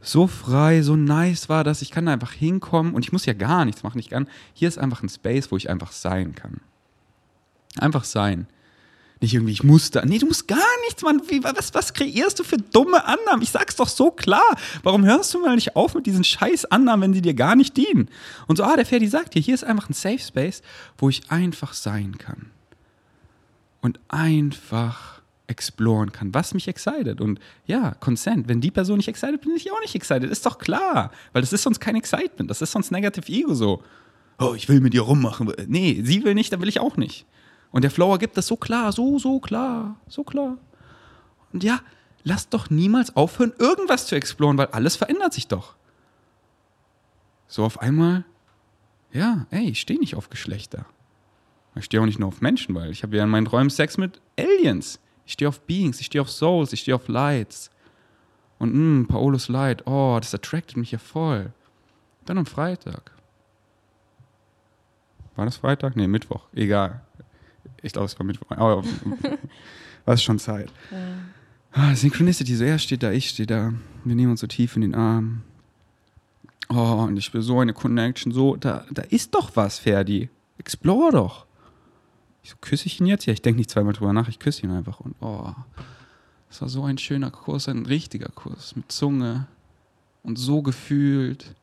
so frei, so nice war das, ich kann da einfach hinkommen und ich muss ja gar nichts machen. Ich kann, hier ist einfach ein Space, wo ich einfach sein kann. Einfach sein. Nicht irgendwie, ich muss da. Nee, du musst gar nichts, Mann. Wie, was, was kreierst du für dumme Annahmen? Ich sag's doch so klar. Warum hörst du mal nicht auf mit diesen scheiß Annahmen, wenn sie dir gar nicht dienen? Und so, ah, der Ferdi sagt dir, hier ist einfach ein Safe Space, wo ich einfach sein kann und einfach exploren kann, was mich excited. Und ja, Consent, wenn die Person nicht excited, bin ich auch nicht excited. Ist doch klar, weil das ist sonst kein Excitement, das ist sonst Negative Ego so. Oh, ich will mit dir rummachen. Nee, sie will nicht, dann will ich auch nicht. Und der Flower gibt das so klar, so, so klar, so klar. Und ja, lass doch niemals aufhören, irgendwas zu exploren, weil alles verändert sich doch. So auf einmal, ja, ey, ich stehe nicht auf Geschlechter. Ich stehe auch nicht nur auf Menschen, weil ich habe ja in meinen Räumen Sex mit Aliens. Ich stehe auf Beings, ich stehe auf Souls, ich stehe auf Lights. Und mh, mm, Paolos Light, oh, das attractet mich ja voll. Dann am Freitag. War das Freitag? Nee, Mittwoch. Egal. Ich glaube, es war Mittwoch. Aber war es schon Zeit. Ja. Ah, Synchronicity, so er steht da, ich stehe da. Wir nehmen uns so tief in den Arm. Oh, und ich will so eine Connection, so, da, da ist doch was, Ferdi. Explore doch. Ich so, küsse ich ihn jetzt? Ja, ich denke nicht zweimal drüber nach, ich küsse ihn einfach. Und oh, das war so ein schöner Kurs, ein richtiger Kurs mit Zunge und so gefühlt.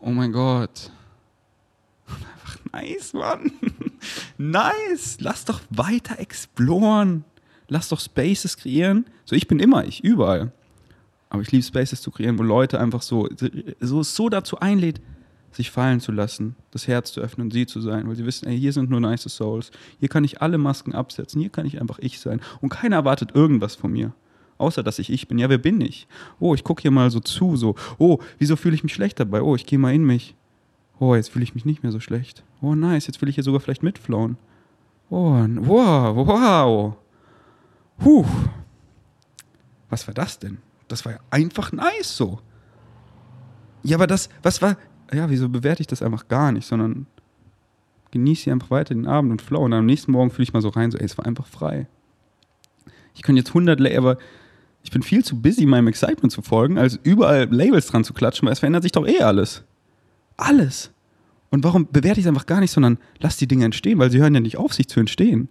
Oh mein Gott. Einfach nice, Mann. nice. Lass doch weiter exploren. Lass doch Spaces kreieren. So, ich bin immer ich, überall. Aber ich liebe Spaces zu kreieren, wo Leute einfach so, so, so dazu einlädt, sich fallen zu lassen, das Herz zu öffnen, sie zu sein, weil sie wissen, ey, hier sind nur nice Souls, hier kann ich alle Masken absetzen, hier kann ich einfach ich sein und keiner erwartet irgendwas von mir, außer dass ich ich bin. Ja, wer bin ich? Oh, ich gucke hier mal so zu, so, oh, wieso fühle ich mich schlecht dabei? Oh, ich gehe mal in mich. Oh, jetzt fühle ich mich nicht mehr so schlecht. Oh, nice, jetzt will ich hier sogar vielleicht mitflauen. Oh, wow, wow. Huh. Was war das denn? Das war ja einfach nice so. Ja, aber das, was war, ja, wieso bewerte ich das einfach gar nicht, sondern genieße hier einfach weiter den Abend und flow. Und am nächsten Morgen fühle ich mal so rein, so, ey, es war einfach frei. Ich könnte jetzt 100, aber ich bin viel zu busy, meinem Excitement zu folgen, als überall Labels dran zu klatschen, weil es verändert sich doch eh alles. Alles. Und warum bewerte ich es einfach gar nicht, sondern lass die Dinge entstehen, weil sie hören ja nicht auf, sich zu entstehen.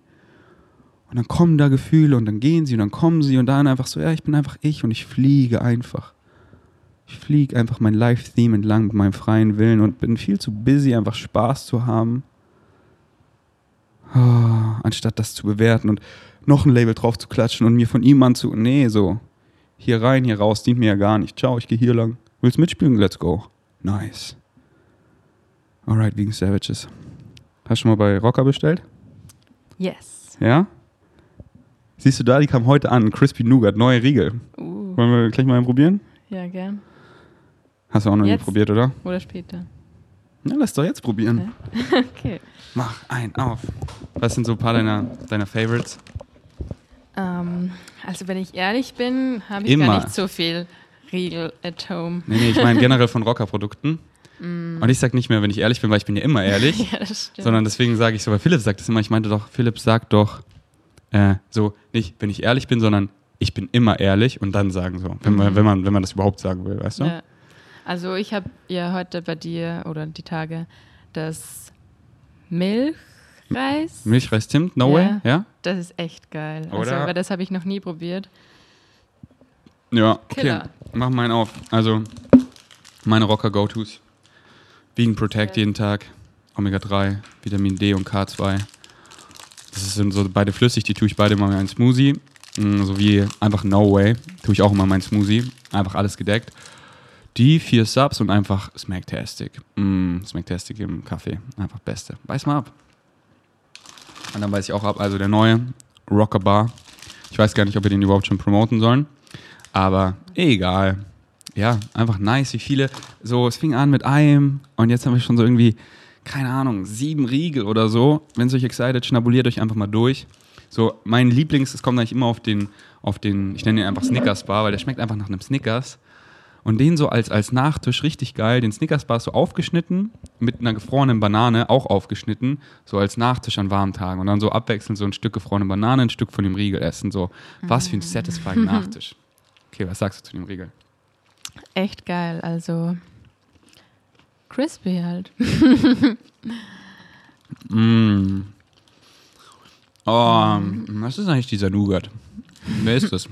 Und dann kommen da Gefühle und dann gehen sie und dann kommen sie und dann einfach so, ja, ich bin einfach ich und ich fliege einfach. Ich fliege einfach mein Live-Theme entlang mit meinem freien Willen und bin viel zu busy, einfach Spaß zu haben. Oh, anstatt das zu bewerten und noch ein Label drauf zu klatschen und mir von ihm an zu. Nee, so. Hier rein, hier raus, dient mir ja gar nicht. Ciao, ich gehe hier lang. Willst mitspielen? Let's go. Nice. Alright, wegen Savages. Hast du schon mal bei Rocker bestellt? Yes. Ja? Siehst du da, die kam heute an. Crispy Nougat, neue Riegel. Uh. Wollen wir gleich mal probieren? Ja, gern. Hast du auch noch nie probiert, oder? Oder später? Na, lass doch jetzt probieren. Ja. okay. Mach ein auf. Was sind so ein paar deiner, deiner Favorites? Ähm, also, wenn ich ehrlich bin, habe ich Immer. gar nicht so viel Riegel at home. Nee, nee, ich meine generell von Rocker-Produkten. Mm. Und ich sage nicht mehr, wenn ich ehrlich bin, weil ich bin ja immer ehrlich. ja, das stimmt. Sondern deswegen sage ich so, weil Philipp sagt das immer, ich meinte doch, Philipp sagt doch äh, so, nicht, wenn ich ehrlich bin, sondern ich bin immer ehrlich und dann sagen so, wenn, mhm. man, wenn, man, wenn man das überhaupt sagen will, weißt du? Ja. Also ich habe ja heute bei dir oder die Tage das Milchreis. Milchreis Zimt, no ja, way, ja? Das ist echt geil. Oder? Also, aber das habe ich noch nie probiert. Ja, okay. Killer. Mach meinen auf. Also meine Rocker Go-Tos. Vegan Protect jeden Tag. Omega 3, Vitamin D und K2. Das sind so beide flüssig, die tue ich beide mal in einen Smoothie. Mm, so wie einfach No Way. Tue ich auch immer mein Smoothie. Einfach alles gedeckt. Die vier Subs und einfach Smacktastic. Mm, Smacktastic im Kaffee. Einfach Beste. Weiß mal ab. Und dann weiß ich auch ab, also der neue Rocker Bar. Ich weiß gar nicht, ob wir den überhaupt schon promoten sollen. Aber egal. Ja, einfach nice, wie viele. So, es fing an mit einem und jetzt haben wir schon so irgendwie, keine Ahnung, sieben Riegel oder so. Wenn es euch excited, schnabuliert euch einfach mal durch. So, mein Lieblings, es kommt eigentlich immer auf den, auf den, ich nenne ihn einfach Snickers Bar, weil der schmeckt einfach nach einem Snickers. Und den so als, als Nachtisch richtig geil, den Snickers Bar so aufgeschnitten, mit einer gefrorenen Banane auch aufgeschnitten, so als Nachtisch an warmen Tagen. Und dann so abwechselnd so ein Stück gefrorene Banane, ein Stück von dem Riegel essen. So, was für ein satisfying Nachtisch. Okay, was sagst du zu dem Riegel? Echt geil. Also crispy halt. Mm. Oh, was ist eigentlich dieser Nougat? Wer ist das?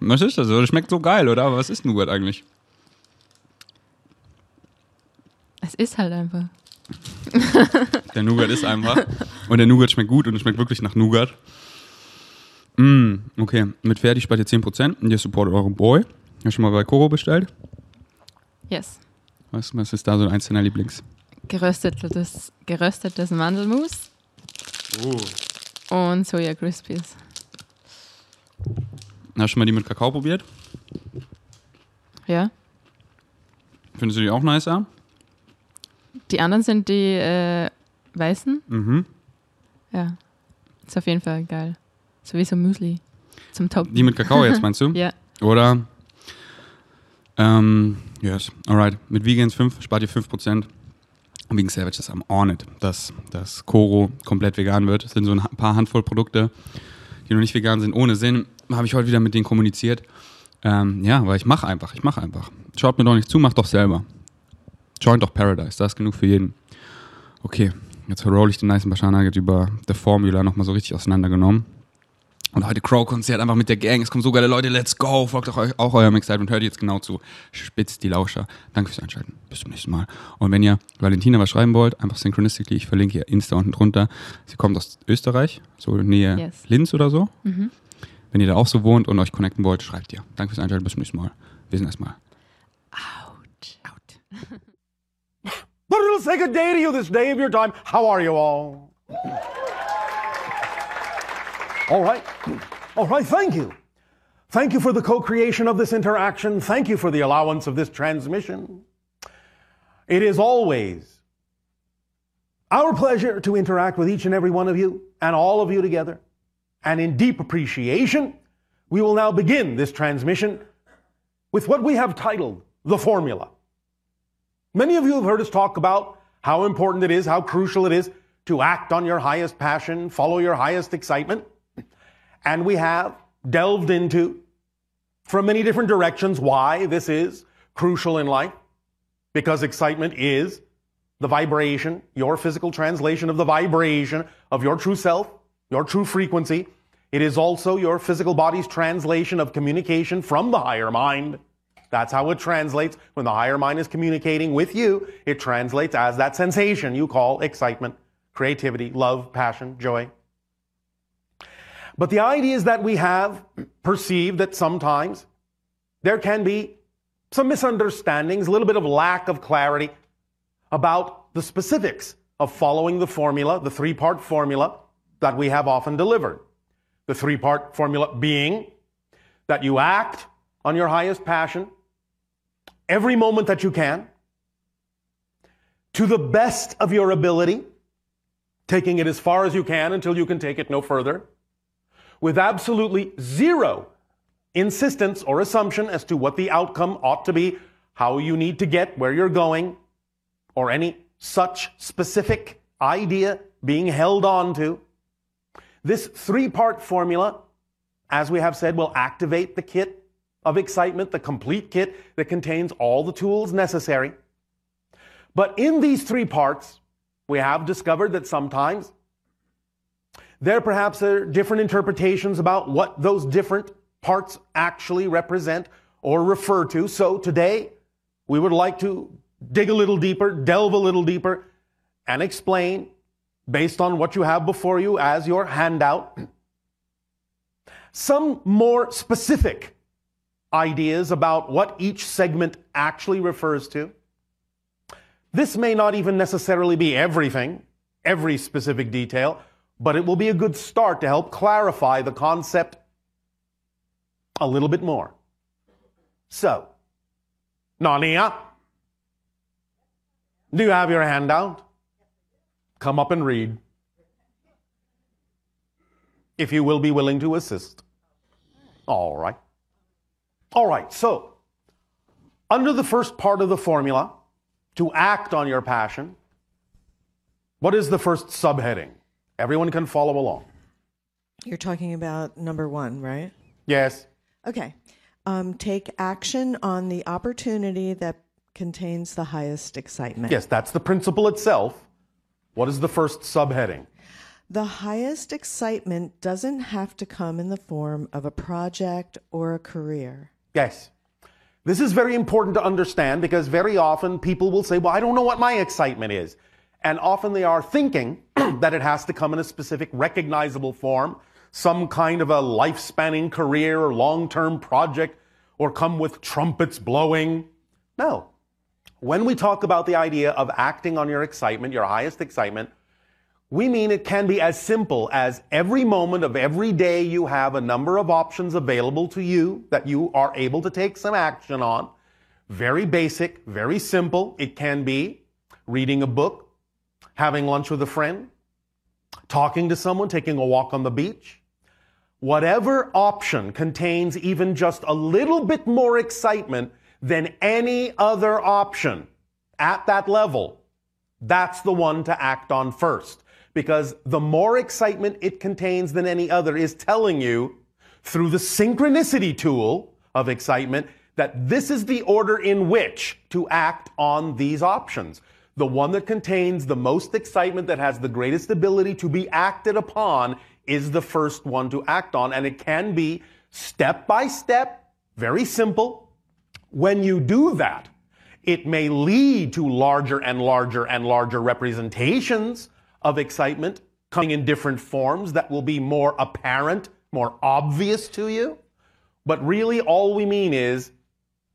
was ist das? Das schmeckt so geil, oder? Aber was ist Nougat eigentlich? Es ist halt einfach. Der Nougat ist einfach. Und der Nougat schmeckt gut und es schmeckt wirklich nach Nougat. Mm, okay, mit Fertig spart ihr 10% und ihr supportet euren Boy. Hast du schon mal bei Koro bestellt? Yes. Was, was ist da so eins deiner Lieblings? Geröstetes, geröstetes Mandelmus Oh. und Soja Crispies. Hast du mal die mit Kakao probiert? Ja. Findest du die auch nicer? Die anderen sind die äh, weißen. Mhm. Ja. Ist auf jeden Fall geil. Sowieso Müsli. Zum Top. Die mit Kakao jetzt, meinst du? Ja. Oder? Ähm, yes, alright. Mit Vegans 5 spart ihr 5%. Und Vegan Savage ist am On It, dass das Koro komplett vegan wird. Es sind so ein paar Handvoll Produkte, die noch nicht vegan sind, ohne Sinn. Habe ich heute wieder mit denen kommuniziert. Ähm, ja, weil ich mache einfach, ich mache einfach. Schaut mir doch nicht zu, macht doch selber. Joint doch Paradise, das ist genug für jeden. Okay, jetzt roll ich den nice Bashar Nugget über The Formula nochmal so richtig auseinandergenommen. Und heute Crow-Konzert einfach mit der Gang. Es kommen so geile Leute. Let's go. Folgt auch, auch eurem Excite und hört jetzt genau zu. Spitzt die Lauscher. Danke fürs Einschalten. Bis zum nächsten Mal. Und wenn ihr Valentina was schreiben wollt, einfach Synchronistically. Ich verlinke ihr Insta unten drunter. Sie kommt aus Österreich, so Nähe Yes. Linz oder so. Mhm. Wenn ihr da auch so wohnt und euch connecten wollt, schreibt ihr. Danke fürs Einschalten. Bis zum nächsten Mal. Wir sind erstmal Out. out. But it'll say good day to you this day of your time. How are you all? All right. All right. Thank you. Thank you for the co creation of this interaction. Thank you for the allowance of this transmission. It is always our pleasure to interact with each and every one of you and all of you together. And in deep appreciation, we will now begin this transmission with what we have titled The Formula. Many of you have heard us talk about how important it is, how crucial it is to act on your highest passion, follow your highest excitement. And we have delved into, from many different directions, why this is crucial in life. Because excitement is the vibration, your physical translation of the vibration of your true self, your true frequency. It is also your physical body's translation of communication from the higher mind. That's how it translates. When the higher mind is communicating with you, it translates as that sensation you call excitement, creativity, love, passion, joy. But the idea is that we have perceived that sometimes there can be some misunderstandings, a little bit of lack of clarity about the specifics of following the formula, the three part formula that we have often delivered. The three part formula being that you act on your highest passion every moment that you can to the best of your ability, taking it as far as you can until you can take it no further, with absolutely zero insistence or assumption as to what the outcome ought to be, how you need to get where you're going, or any such specific idea being held on to. This three part formula, as we have said, will activate the kit of excitement, the complete kit that contains all the tools necessary. But in these three parts, we have discovered that sometimes there perhaps are different interpretations about what those different parts actually represent or refer to. So today, we would like to dig a little deeper, delve a little deeper, and explain, based on what you have before you as your handout, some more specific ideas about what each segment actually refers to. This may not even necessarily be everything, every specific detail, but it will be a good start to help clarify the concept a little bit more. So, Nania, do you have your handout? Come up and read. If you will be willing to assist. All right. All right, so under the first part of the formula, to act on your passion, what is the first subheading? Everyone can follow along. You're talking about number one, right? Yes. Okay. Um, take action on the opportunity that contains the highest excitement. Yes, that's the principle itself. What is the first subheading? The highest excitement doesn't have to come in the form of a project or a career. Yes. This is very important to understand because very often people will say, Well, I don't know what my excitement is. And often they are thinking that it has to come in a specific recognizable form, some kind of a life spanning career or long term project, or come with trumpets blowing. No. When we talk about the idea of acting on your excitement, your highest excitement, we mean it can be as simple as every moment of every day you have a number of options available to you that you are able to take some action on. Very basic, very simple. It can be reading a book, having lunch with a friend, talking to someone, taking a walk on the beach. Whatever option contains even just a little bit more excitement than any other option at that level, that's the one to act on first because the more excitement it contains than any other is telling you through the synchronicity tool of excitement that this is the order in which to act on these options. The one that contains the most excitement that has the greatest ability to be acted upon is the first one to act on. And it can be step by step, very simple. When you do that, it may lead to larger and larger and larger representations of excitement coming in different forms that will be more apparent, more obvious to you. But really, all we mean is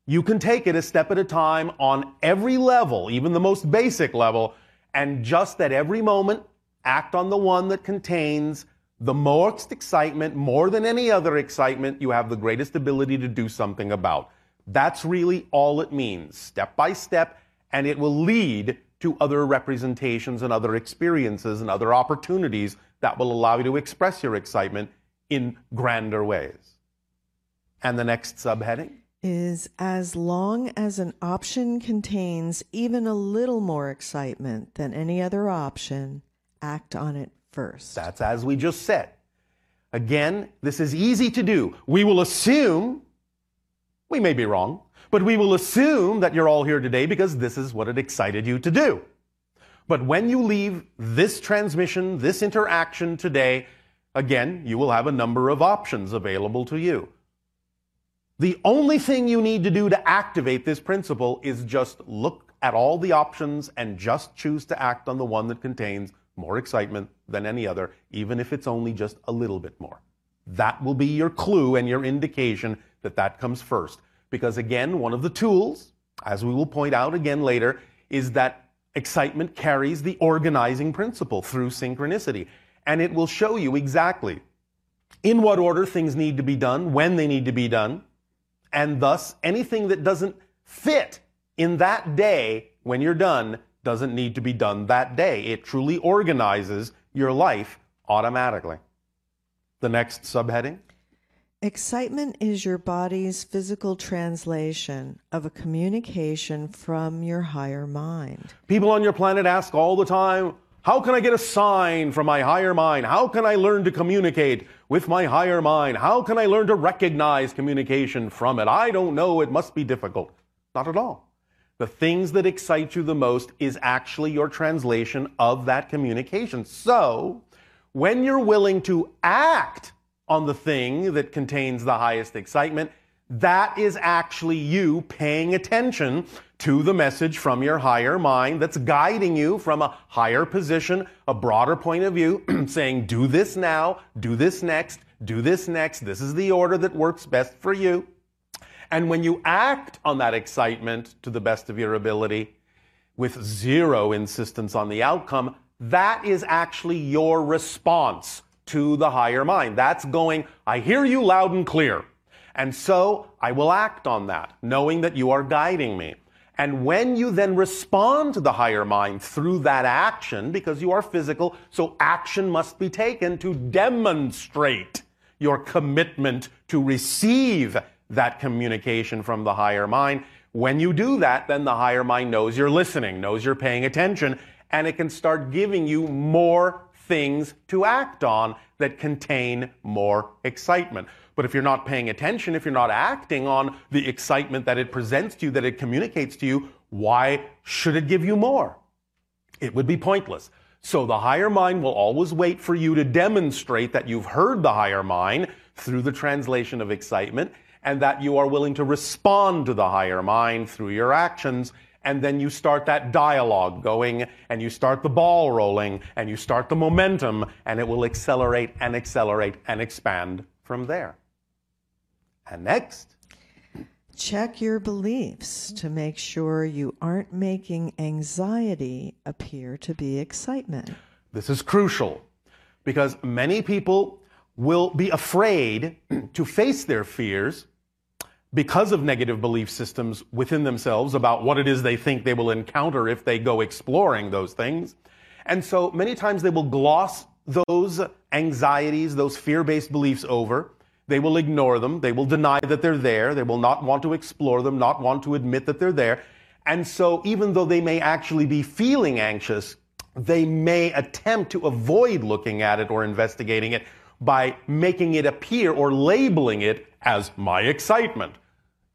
you can take it a step at a time on every level, even the most basic level, and just at every moment, act on the one that contains the most excitement, more than any other excitement, you have the greatest ability to do something about. That's really all it means, step by step, and it will lead to other representations and other experiences and other opportunities that will allow you to express your excitement in grander ways. And the next subheading is as long as an option contains even a little more excitement than any other option, act on it first. That's as we just said. Again, this is easy to do. We will assume, we may be wrong, but we will assume that you're all here today because this is what it excited you to do. But when you leave this transmission, this interaction today, again, you will have a number of options available to you. The only thing you need to do to activate this principle is just look at all the options and just choose to act on the one that contains more excitement than any other, even if it's only just a little bit more. That will be your clue and your indication that that comes first. Because again, one of the tools, as we will point out again later, is that excitement carries the organizing principle through synchronicity. And it will show you exactly in what order things need to be done, when they need to be done, and thus anything that doesn't fit in that day when you're done doesn't need to be done that day. It truly organizes your life automatically. The next subheading Excitement is your body's physical translation of a communication from your higher mind. People on your planet ask all the time, how can I get a sign from my higher mind? How can I learn to communicate with my higher mind? How can I learn to recognize communication from it? I don't know. It must be difficult. Not at all. The things that excite you the most is actually your translation of that communication. So, when you're willing to act on the thing that contains the highest excitement, that is actually you paying attention to the message from your higher mind that's guiding you from a higher position, a broader point of view, saying, do this now, do this next, do this next. This is the order that works best for you. And when you act on that excitement to the best of your ability, with zero insistence on the outcome, that is actually your response to the higher mind. That's going, I hear you loud and clear. And so I will act on that, knowing that you are guiding me. And when you then respond to the higher mind through that action, because you are physical, so action must be taken to demonstrate your commitment to receive that communication from the higher mind. When you do that, then the higher mind knows you're listening, knows you're paying attention, and it can start giving you more things to act on that contain more excitement. But if you're not paying attention, if you're not acting on the excitement that it presents to you, that it communicates to you, why should it give you more? It would be pointless. So the higher mind will always wait for you to demonstrate that you've heard the higher mind through the translation of excitement and that you are willing to respond to the higher mind through your actions. And then you start that dialogue going and you start the ball rolling and you start the momentum and it will accelerate and accelerate and expand from there. And next, Check your beliefs to make sure you aren't making anxiety appear to be excitement. This is crucial because many people will be afraid to face their fears because of negative belief systems within themselves about what it is they think they will encounter if they go exploring those things. And so many times they will gloss those anxieties, those fear based beliefs over. They will ignore them. They will deny that they're there. They will not want to explore them, not want to admit that they're there. And so even though they may actually be feeling anxious, they may attempt to avoid looking at it or investigating it by making it appear or labeling it as my excitement.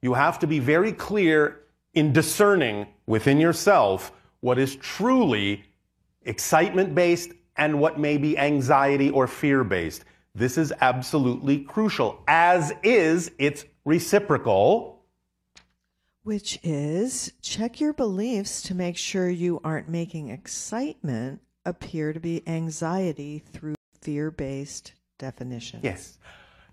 You have to be very clear in discerning within yourself what is truly excitement based and what may be anxiety or fear based. This is absolutely crucial, as is its reciprocal. Which is check your beliefs to make sure you aren't making excitement appear to be anxiety through fear based definitions. Yes.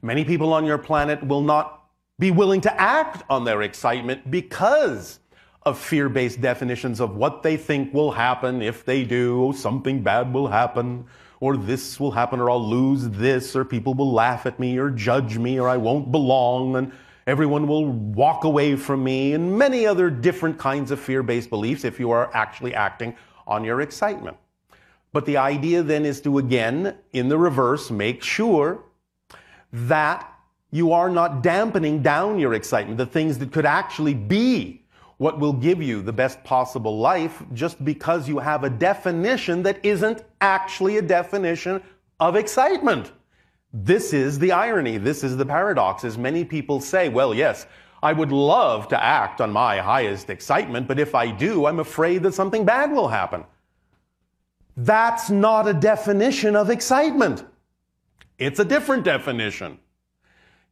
Many people on your planet will not be willing to act on their excitement because of fear based definitions of what they think will happen if they do, something bad will happen, or this will happen, or I'll lose this, or people will laugh at me, or judge me, or I won't belong, and everyone will walk away from me, and many other different kinds of fear based beliefs if you are actually acting on your excitement. But the idea then is to again, in the reverse, make sure that you are not dampening down your excitement, the things that could actually be what will give you the best possible life just because you have a definition that isn't actually a definition of excitement. This is the irony. This is the paradox. As many people say, well, yes, I would love to act on my highest excitement, but if I do, I'm afraid that something bad will happen. That's not a definition of excitement. It's a different definition.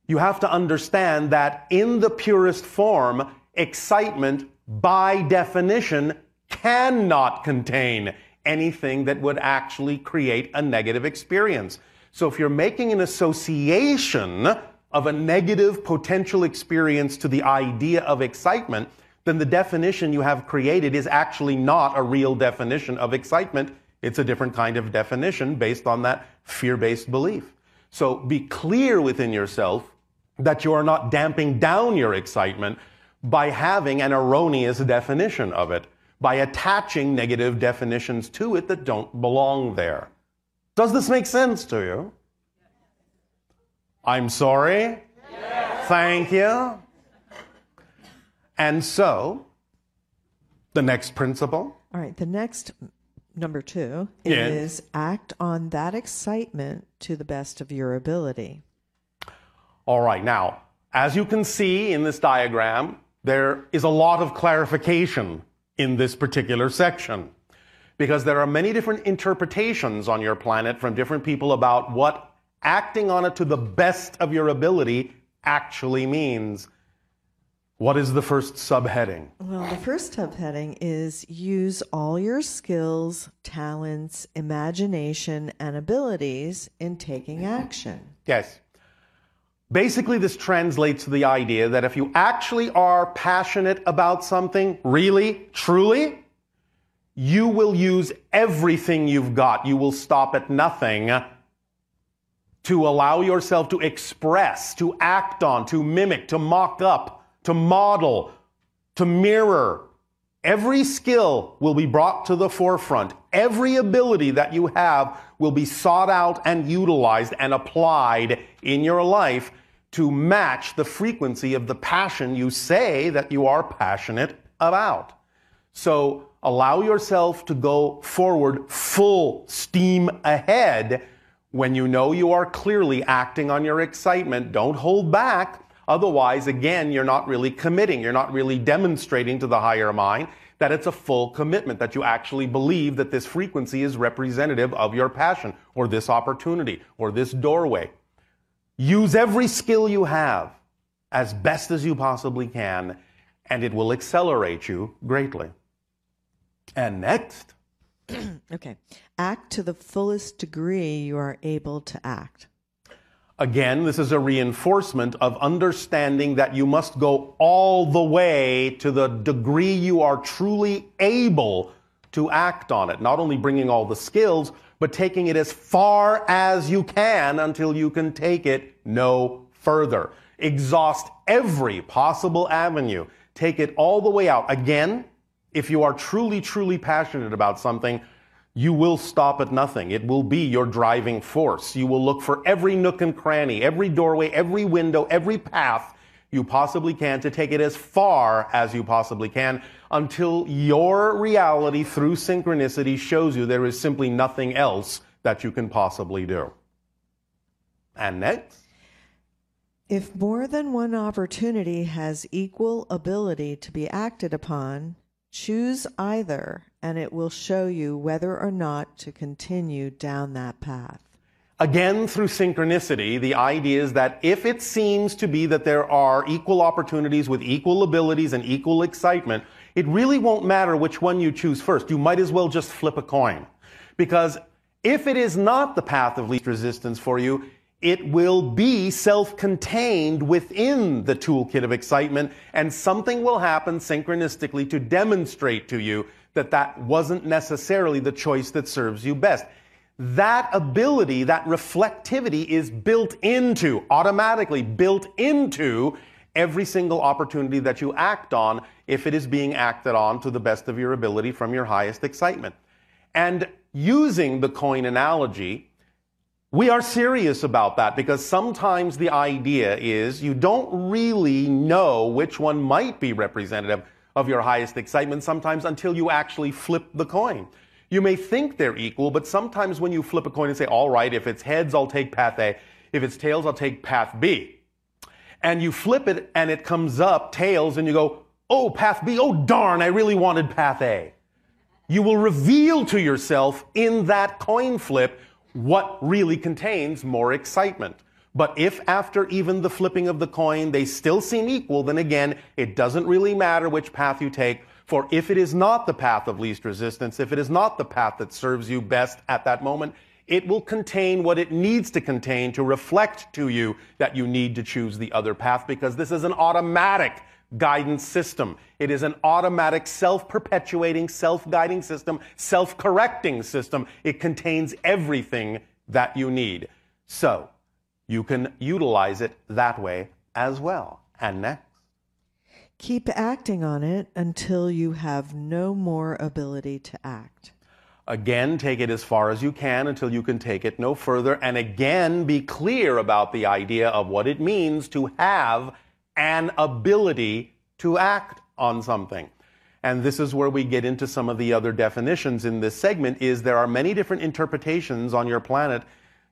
You have to understand that in the purest form, excitement, by definition, cannot contain anything that would actually create a negative experience. So if you're making an association of a negative potential experience to the idea of excitement, then the definition you have created is actually not a real definition of excitement. It's a different kind of definition based on that fear based belief. So be clear within yourself that you are not damping down your excitement by having an erroneous definition of it, by attaching negative definitions to it that don't belong there. Does this make sense to you? I'm sorry? Yes. Thank you. And so, the next principle. All right, the next number two Yes. is act on that excitement to the best of your ability. All right, now, as you can see in this diagram, there is a lot of clarification in this particular section because there are many different interpretations on your planet from different people about what acting on it to the best of your ability actually means. What is the first subheading? Well, the first subheading is use all your skills, talents, imagination, and abilities in taking action. Yes. Basically, this translates to the idea that if you actually are passionate about something, really, truly, you will use everything you've got. You will stop at nothing to allow yourself to express, to act on, to mimic, to mock up, to model, to mirror. Every skill will be brought to the forefront. Every ability that you have will be sought out and utilized and applied in your life to match the frequency of the passion you say that you are passionate about. So allow yourself to go forward full steam ahead when you know you are clearly acting on your excitement. Don't hold back. Otherwise, again, you're not really committing. You're not really demonstrating to the higher mind that it's a full commitment, that you actually believe that this frequency is representative of your passion or this opportunity or this doorway. Use every skill you have as best as you possibly can, and it will accelerate you greatly. And next, Okay. Act to the fullest degree you are able to act. Again, this is a reinforcement of understanding that you must go all the way to the degree you are truly able to act on it. Not only bringing all the skills, but taking it as far as you can until you can take it no further. Exhaust every possible avenue. Take it all the way out. Again, if you are truly, truly passionate about something, you will stop at nothing. It will be your driving force. You will look for every nook and cranny, every doorway, every window, every path you possibly can to take it as far as you possibly can until your reality through synchronicity shows you there is simply nothing else that you can possibly do. And next. If more than one opportunity has equal ability to be acted upon, choose either and it will show you whether or not to continue down that path. Again, through synchronicity, the idea is that if it seems to be that there are equal opportunities with equal abilities and equal excitement, it really won't matter which one you choose first. You might as well just flip a coin. Because if it is not the path of least resistance for you, it will be self-contained within the toolkit of excitement and something will happen synchronistically to demonstrate to you that that wasn't necessarily the choice that serves you best. That ability, that reflectivity is built into, automatically built into every single opportunity that you act on if it is being acted on to the best of your ability from your highest excitement. And using the coin analogy, we are serious about that because sometimes the idea is you don't really know which one might be representative of your highest excitement sometimes until you actually flip the coin. You may think they're equal, but sometimes when you flip a coin and say, all right, if it's heads, I'll take path A. If it's tails, I'll take path B. And you flip it and it comes up tails and you go, oh, path B, oh darn, I really wanted path A. You will reveal to yourself in that coin flip what really contains more excitement. But if after even the flipping of the coin they still seem equal, then again, it doesn't really matter which path you take. For if it is not the path of least resistance, if it is not the path that serves you best at that moment, it will contain what it needs to contain to reflect to you that you need to choose the other path because this is an automatic guidance system. It is an automatic, self perpetuating, self guiding system, self correcting system. It contains everything that you need. So, you can utilize it that way as well. And next. Keep acting on it until you have no more ability to act. Again, take it as far as you can until you can take it no further. And again, be clear about the idea of what it means to have an ability to act on something. And this is where we get into some of the other definitions in this segment is there are many different interpretations on your planet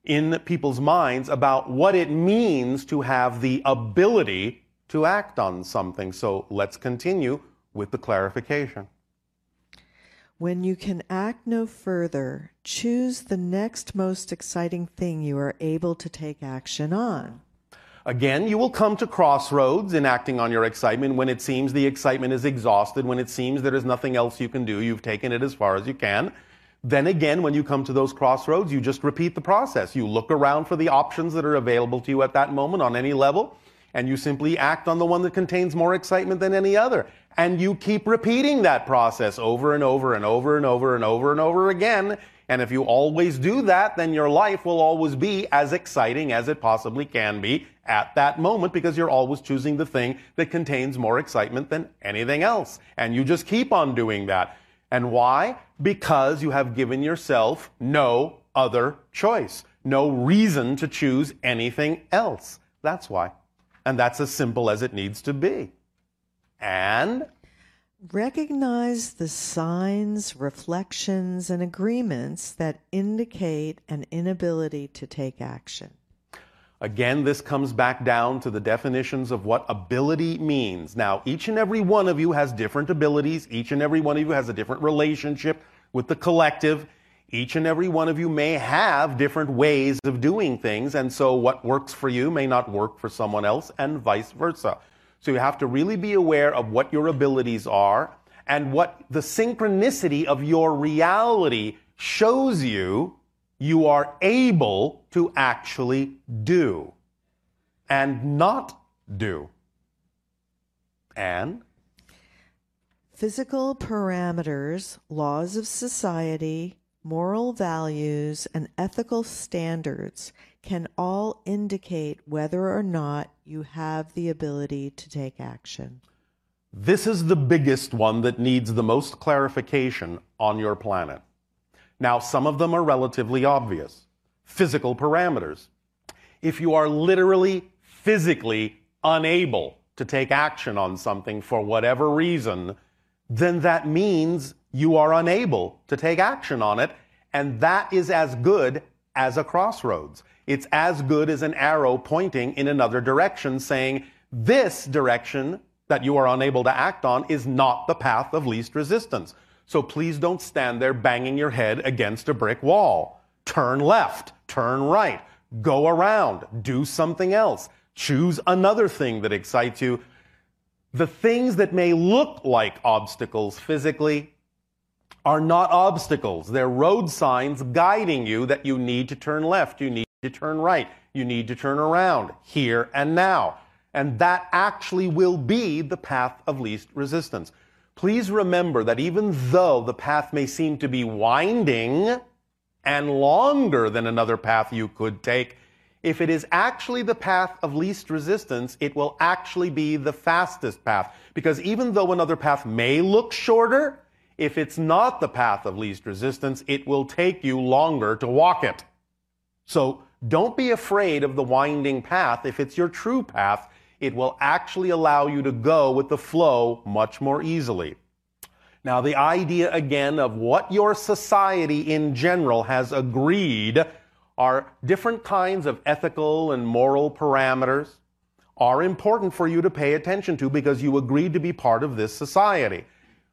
in people's minds about what it means to have the ability to act on something. So let's continue with the clarification. When you can act no further, choose the next most exciting thing you are able to take action on. Again, you will come to crossroads in acting on your excitement when it seems the excitement is exhausted, when it seems there is nothing else you can do. You've taken it as far as you can. Then again, when you come to those crossroads, you just repeat the process. You look around for the options that are available to you at that moment on any level, and you simply act on the one that contains more excitement than any other. And you keep repeating that process over and over and over and over and over and over again. And if you always do that, then your life will always be as exciting as it possibly can be at that moment because you're always choosing the thing that contains more excitement than anything else. And you just keep on doing that. And why? Because you have given yourself no other choice, no reason to choose anything else. That's why. And that's as simple as it needs to be. And Recognize the signs, reflections, and agreements that indicate an inability to take action. Again, this comes back down to the definitions of what ability means. Now, each and every one of you has different abilities. Each and every one of you has a different relationship with the collective. Each and every one of you may have different ways of doing things, and so what works for you may not work for someone else, and vice versa. So you have to really be aware of what your abilities are and what the synchronicity of your reality shows you you are able to actually do and not do. And Physical parameters, laws of society, moral values, and ethical standards can all indicate whether or not you have the ability to take action. this is the biggest one that needs the most clarification on your planet. Now, some of them are relatively obvious. Physical parameters. If you are literally physically unable to take action on something for whatever reason, then that means you are unable to take action on it, and that is as good as a crossroads. It's as good as an arrow pointing in another direction saying, this direction that you are unable to act on is not the path of least resistance. So please don't stand there banging your head against a brick wall. Turn left, turn right, go around, do something else, choose another thing that excites you. The things that may look like obstacles physically are not obstacles. They're road signs guiding you that you need to turn left, you need to turn right, you need to turn around here and now. And that actually will be the path of least resistance. Please remember that even though the path may seem to be winding and longer than another path you could take, if it is actually the path of least resistance, it will actually be the fastest path. Because even though another path may look shorter, if it's not the path of least resistance, it will take you longer to walk it. So don't be afraid of the winding path. If it's your true path, it will actually allow you to go with the flow much more easily. Now, the idea again of what your society in general has agreed are different kinds of ethical and moral parameters are important for you to pay attention to because you agreed to be part of this society.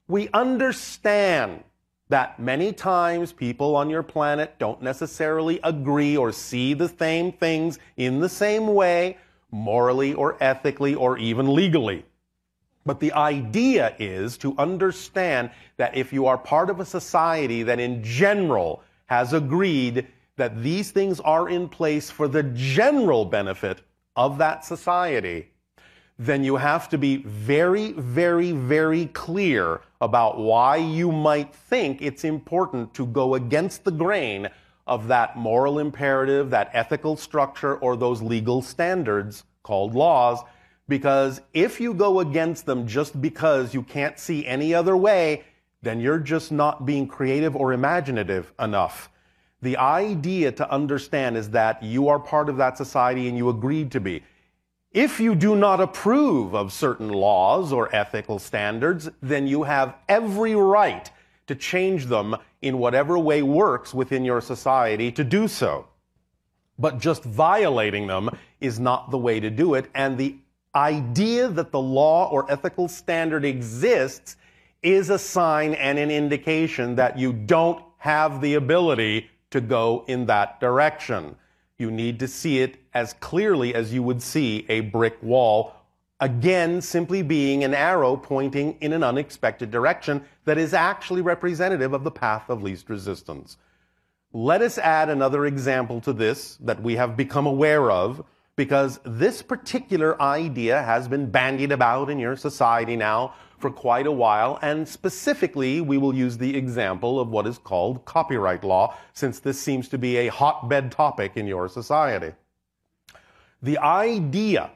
We understand that many times people on your planet don't necessarily agree or see the same things in the same way, morally or ethically or even legally. But the idea is to understand that if you are part of a society that in general has agreed that these things are in place for the general benefit of that society, then you have to be very, very, very clear about why you might think it's important to go against the grain of that moral imperative, that ethical structure, or those legal standards called laws. Because if you go against them just because you can't see any other way, then you're just not being creative or imaginative enough. The idea to understand is that you are part of that society and you agreed to be. If you do not approve of certain laws or ethical standards, then you have every right to change them in whatever way works within your society to do so. But just violating them is not the way to do it. And the idea that the law or ethical standard exists is a sign and an indication that you don't have the ability to go in that direction. You need to see it as clearly as you would see a brick wall Again, simply being an arrow pointing in an unexpected direction that is actually representative of the path of least resistance. Let us add another example to this that we have become aware of because this particular idea has been bandied about in your society now for quite a while, and specifically, we will use the example of what is called copyright law, since this seems to be a hotbed topic in your society. The idea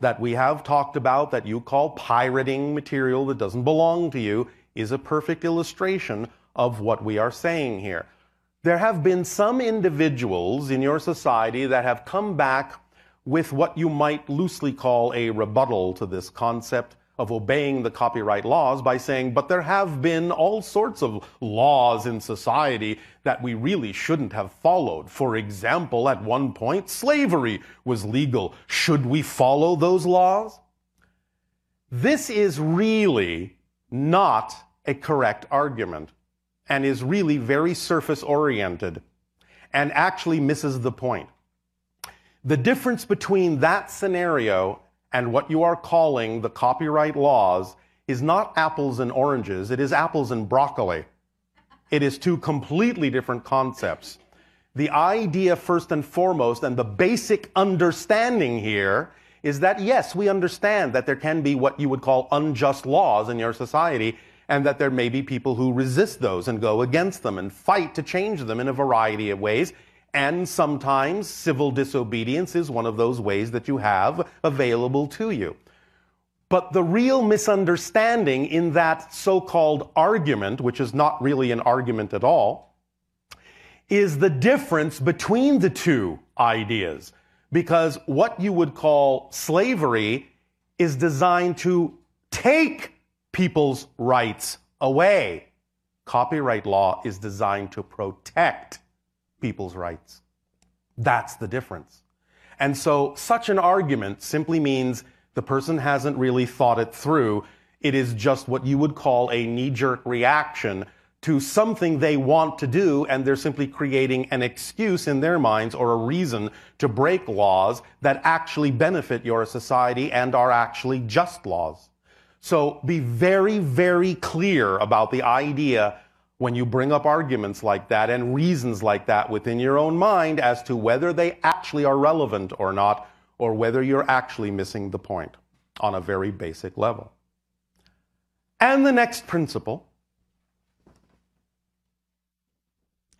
that we have talked about that you call pirating material that doesn't belong to you is a perfect illustration of what we are saying here. There have been some individuals in your society that have come back with what you might loosely call a rebuttal to this concept of obeying the copyright laws by saying, but there have been all sorts of laws in society that we really shouldn't have followed. For example, at one point, slavery was legal. Should we follow those laws? This is really not a correct argument and is really very surface oriented and actually misses the point. The difference between that scenario and what you are calling the copyright laws is not apples and oranges, it is apples and broccoli. It is two completely different concepts. The idea, first and foremost, and the basic understanding here is that yes, we understand that there can be what you would call unjust laws in your society, and that there may be people who resist those and go against them and fight to change them in a variety of ways. And sometimes civil disobedience is one of those ways that you have available to you. But the real misunderstanding in that so called argument, which is not really an argument at all, is the difference between the two ideas. Because what you would call slavery is designed to take people's rights away. Copyright law is designed to protect people's rights. That's the difference. And so such an argument simply means the person hasn't really thought it through. It is just what you would call a knee jerk reaction to something they want to do, and they're simply creating an excuse in their minds or a reason to break laws that actually benefit your society and are actually just laws. So be very, very clear about the idea when you bring up arguments like that and reasons like that within your own mind as to whether they actually are relevant or not, or whether you're actually missing the point on a very basic level. And the next principle.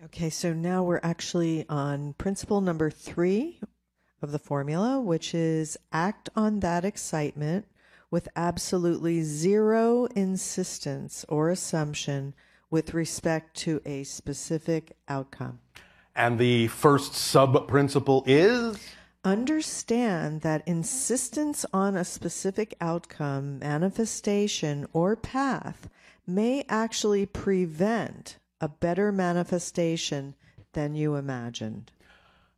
Okay, so now we're actually on principle number three of the formula, which is act on that excitement with absolutely zero insistence or assumption with respect to a specific outcome. And the first sub principle is Understand that insistence on a specific outcome, manifestation, or path may actually prevent a better manifestation than you imagined.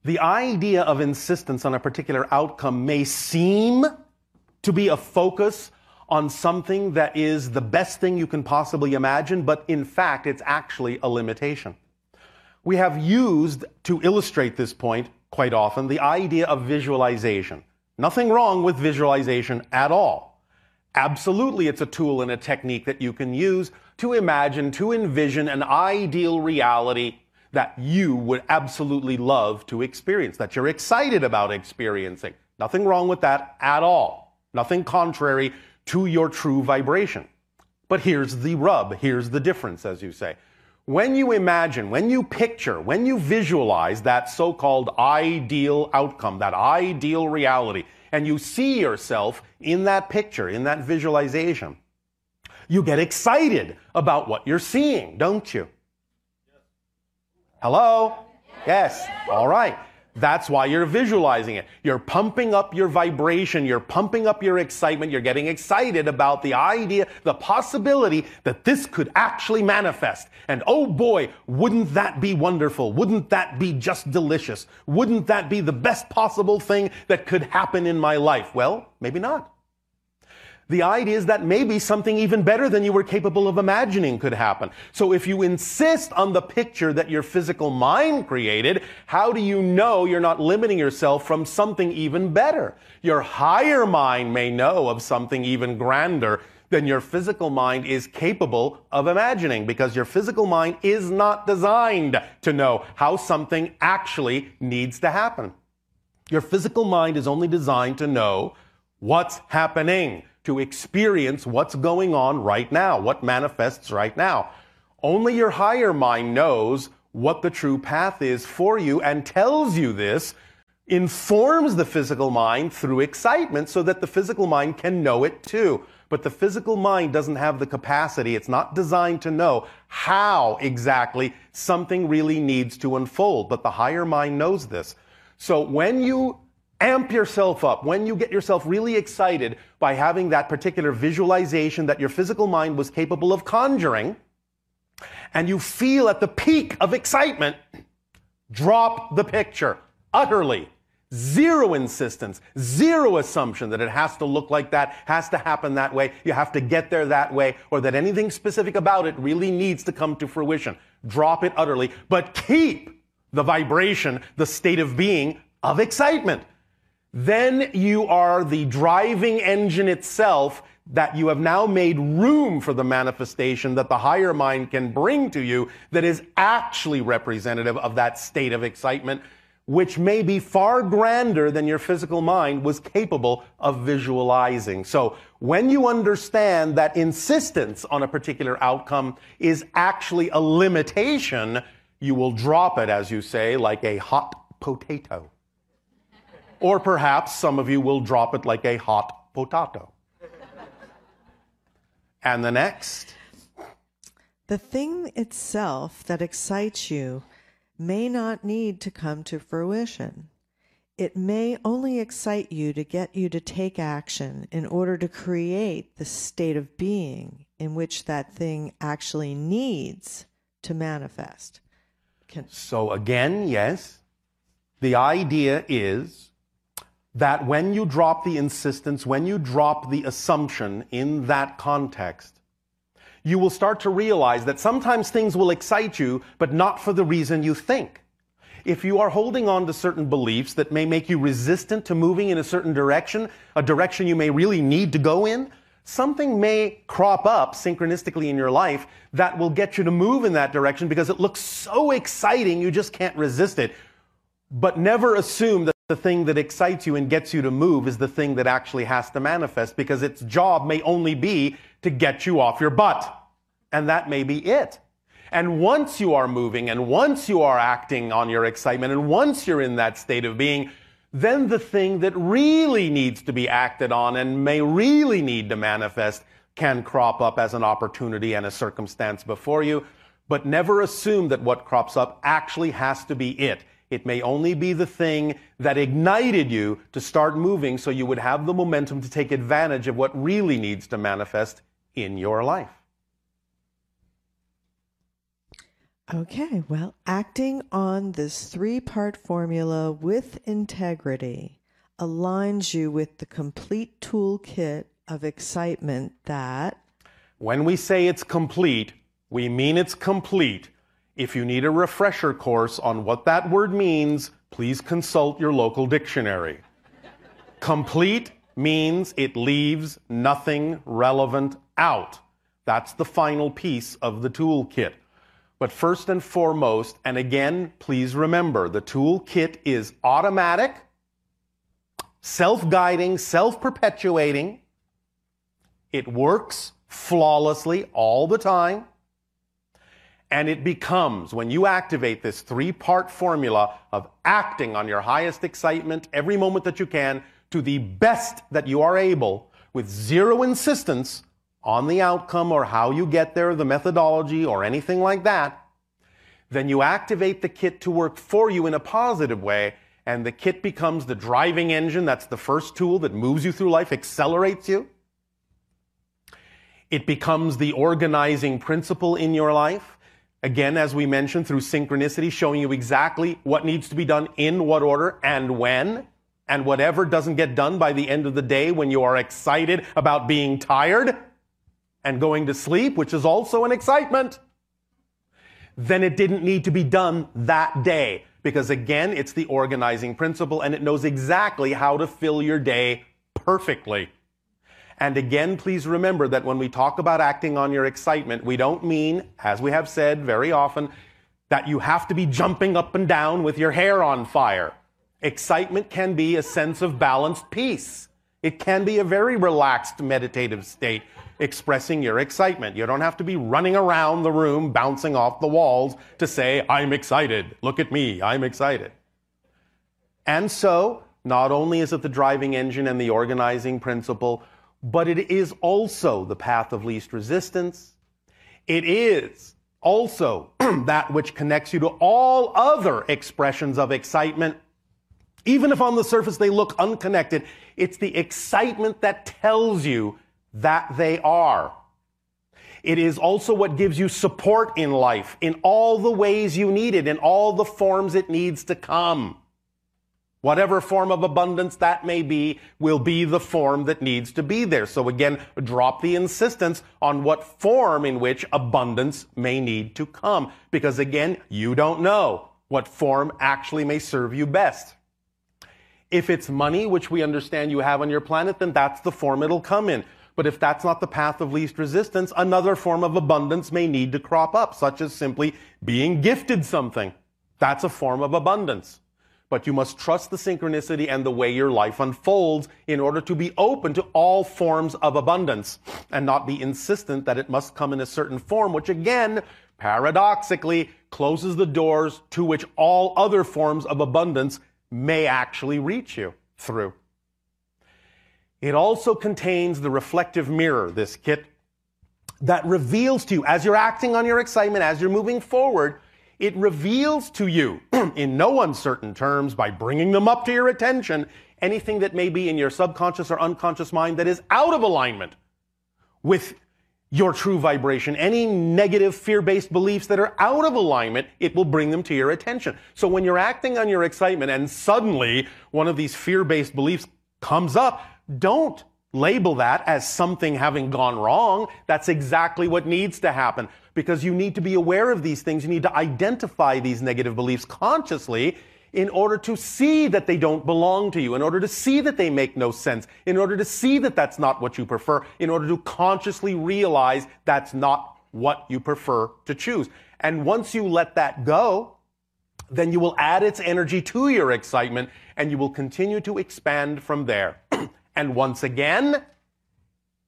the idea of insistence on a particular outcome may seem to be a focus on something that is the best thing you can possibly imagine, but in fact, it's actually a limitation. We have used, to illustrate this point quite often, the idea of visualization. Nothing wrong with visualization at all. Absolutely, it's a tool and a technique that you can use to imagine, to envision an ideal reality that you would absolutely love to experience, that you're excited about experiencing. Nothing wrong with that at all. Nothing contrary to your true vibration. But here's the rub, here's the difference, as you say. When you imagine, when you picture, when you visualize that so called ideal outcome, that ideal reality, and you see yourself in that picture, in that visualization, you get excited about what you're seeing, don't you? Hello? Yes. All right. That's why you're visualizing it. You're pumping up your vibration. You're pumping up your excitement. You're getting excited about the idea, the possibility that this could actually manifest. And oh boy, wouldn't that be wonderful? Wouldn't that be just delicious? Wouldn't that be the best possible thing that could happen in my life? Well, maybe not. The idea is that maybe something even better than you were capable of imagining could happen. So if you insist on the picture that your physical mind created, how do you know you're not limiting yourself from something even better? Your higher mind may know of something even grander than your physical mind is capable of imagining because your physical mind is not designed to know how something actually needs to happen. Your physical mind is only designed to know what's happening to experience what's going on right now, what manifests right now. Only your higher mind knows what the true path is for you and tells you this, informs the physical mind through excitement so that the physical mind can know it too. But the physical mind doesn't have the capacity, it's not designed to know how exactly something really needs to unfold. But the higher mind knows this. So when you amp yourself up, when you get yourself really excited by having that particular visualization that your physical mind was capable of conjuring, and you feel at the peak of excitement, drop the picture. Utterly. Zero insistence, zero assumption that it has to look like that, has to happen that way, you have to get there that way, or that anything specific about it really needs to come to fruition. Drop it utterly, but keep the vibration, the state of being of excitement then you are the driving engine itself that you have now made room for the manifestation that the higher mind can bring to you that is actually representative of that state of excitement, which may be far grander than your physical mind was capable of visualizing. So when you understand that insistence on a particular outcome is actually a limitation, you will drop it, as you say, like a hot potato. Or perhaps some of you will drop it like a hot potato. and the next. The thing itself that excites you may not need to come to fruition. It may only excite you to get you to take action in order to create the state of being in which that thing actually needs to manifest. Can- so, again, yes, the idea is that when you drop the insistence, when you drop the assumption in that context, you will start to realize that sometimes things will excite you, but not for the reason you think. If you are holding on to certain beliefs that may make you resistant to moving in a certain direction, a direction you may really need to go in, something may crop up synchronistically in your life that will get you to move in that direction because it looks so exciting you just can't resist it. But never assume that the thing that excites you and gets you to move is the thing that actually has to manifest because its job may only be to get you off your butt. And that may be it. And once you are moving and once you are acting on your excitement and once you're in that state of being, then the thing that really needs to be acted on and may really need to manifest can crop up as an opportunity and a circumstance before you. But never assume that what crops up actually has to be it. It may only be the thing that ignited you to start moving so you would have the momentum to take advantage of what really needs to manifest in your life. Okay, well, acting on this three part formula with integrity aligns you with the complete toolkit of excitement that. When we say it's complete, we mean it's complete if you need a refresher course on what that word means, please consult your local dictionary. Complete means it leaves nothing relevant out. That's the final piece of the toolkit. But first and foremost, and again, please remember the toolkit is automatic, self guiding, self perpetuating. It works flawlessly all the time. And it becomes, when you activate this three part formula of acting on your highest excitement every moment that you can to the best that you are able with zero insistence on the outcome or how you get there, the methodology or anything like that, then you activate the kit to work for you in a positive way. And the kit becomes the driving engine. That's the first tool that moves you through life, accelerates you. It becomes the organizing principle in your life. Again, as we mentioned, through synchronicity, showing you exactly what needs to be done in what order and when. And whatever doesn't get done by the end of the day when you are excited about being tired and going to sleep, which is also an excitement, then it didn't need to be done that day. Because again, it's the organizing principle and it knows exactly how to fill your day perfectly. And again, please remember that when we talk about acting on your excitement, we don't mean, as we have said very often, that you have to be jumping up and down with your hair on fire. Excitement can be a sense of balanced peace. It can be a very relaxed meditative state expressing your excitement. You don't have to be running around the room, bouncing off the walls to say, I'm excited. Look at me. I'm excited. And so, not only is it the driving engine and the organizing principle, but it is also the path of least resistance. It is also that which connects you to all other expressions of excitement. Even if on the surface they look unconnected, it's the excitement that tells you that they are. It is also what gives you support in life in all the ways you need it, in all the forms it needs to come. Whatever form of abundance that may be will be the form that needs to be there. So again, drop the insistence on what form in which abundance may need to come. Because again, you don't know what form actually may serve you best. If it's money, which we understand you have on your planet, then that's the form it'll come in. But if that's not the path of least resistance, another form of abundance may need to crop up, such as simply being gifted something. That's a form of abundance. But you must trust the synchronicity and the way your life unfolds in order to be open to all forms of abundance and not be insistent that it must come in a certain form, which again, paradoxically, closes the doors to which all other forms of abundance may actually reach you through. It also contains the reflective mirror, this kit, that reveals to you, as you're acting on your excitement, as you're moving forward, it reveals to you, in no uncertain terms, by bringing them up to your attention, anything that may be in your subconscious or unconscious mind that is out of alignment with your true vibration. Any negative fear based beliefs that are out of alignment, it will bring them to your attention. So when you're acting on your excitement and suddenly one of these fear based beliefs comes up, don't label that as something having gone wrong. That's exactly what needs to happen because you need to be aware of these things. You need to identify these negative beliefs consciously in order to see that they don't belong to you, in order to see that they make no sense, in order to see that that's not what you prefer, in order to consciously realize that's not what you prefer to choose. And once you let that go, then you will add its energy to your excitement and you will continue to expand from there. And once again,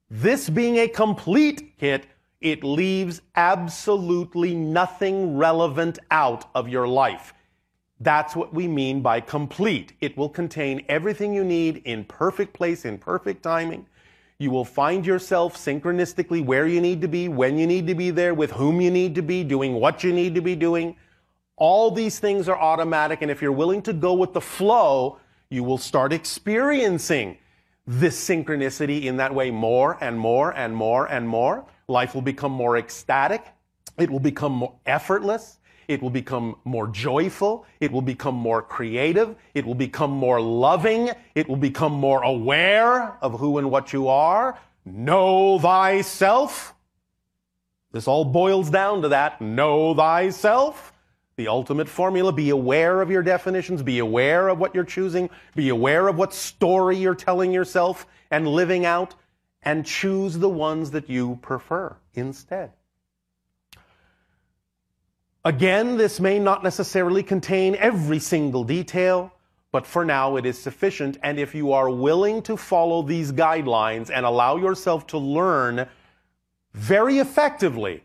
this being a complete kit, it leaves absolutely nothing relevant out of your life. That's what we mean by complete. It will contain everything you need in perfect place, in perfect timing. You will find yourself synchronistically where you need to be, when you need to be there, with whom you need to be, doing what you need to be doing. All these things are automatic, and if you're willing to go with the flow, you will start experiencing this synchronicity in that way more and more and more and more. Life will become more ecstatic. It will become more effortless. It will become more joyful. It will become more creative. It will become more loving. It will become more aware of who and what you are. Know thyself. This all boils down to that. Know thyself. The ultimate formula be aware of your definitions, be aware of what you're choosing, be aware of what story you're telling yourself and living out, and choose the ones that you prefer instead. Again, this may not necessarily contain every single detail, but for now it is sufficient. And if you are willing to follow these guidelines and allow yourself to learn very effectively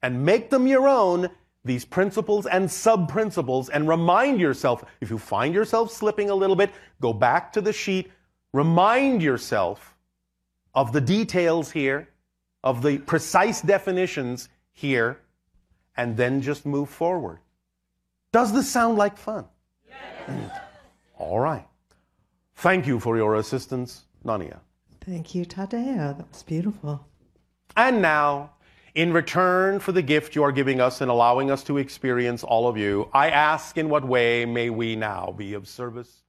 and make them your own, these principles and sub principles and remind yourself if you find yourself slipping a little bit, go back to the sheet, remind yourself of the details here, of the precise definitions here, and then just move forward. Does this sound like fun? Yes. All right. Thank you for your assistance, Nania. Thank you, Tadeo. That was beautiful. And now, in return for the gift you are giving us and allowing us to experience all of you, I ask in what way may we now be of service?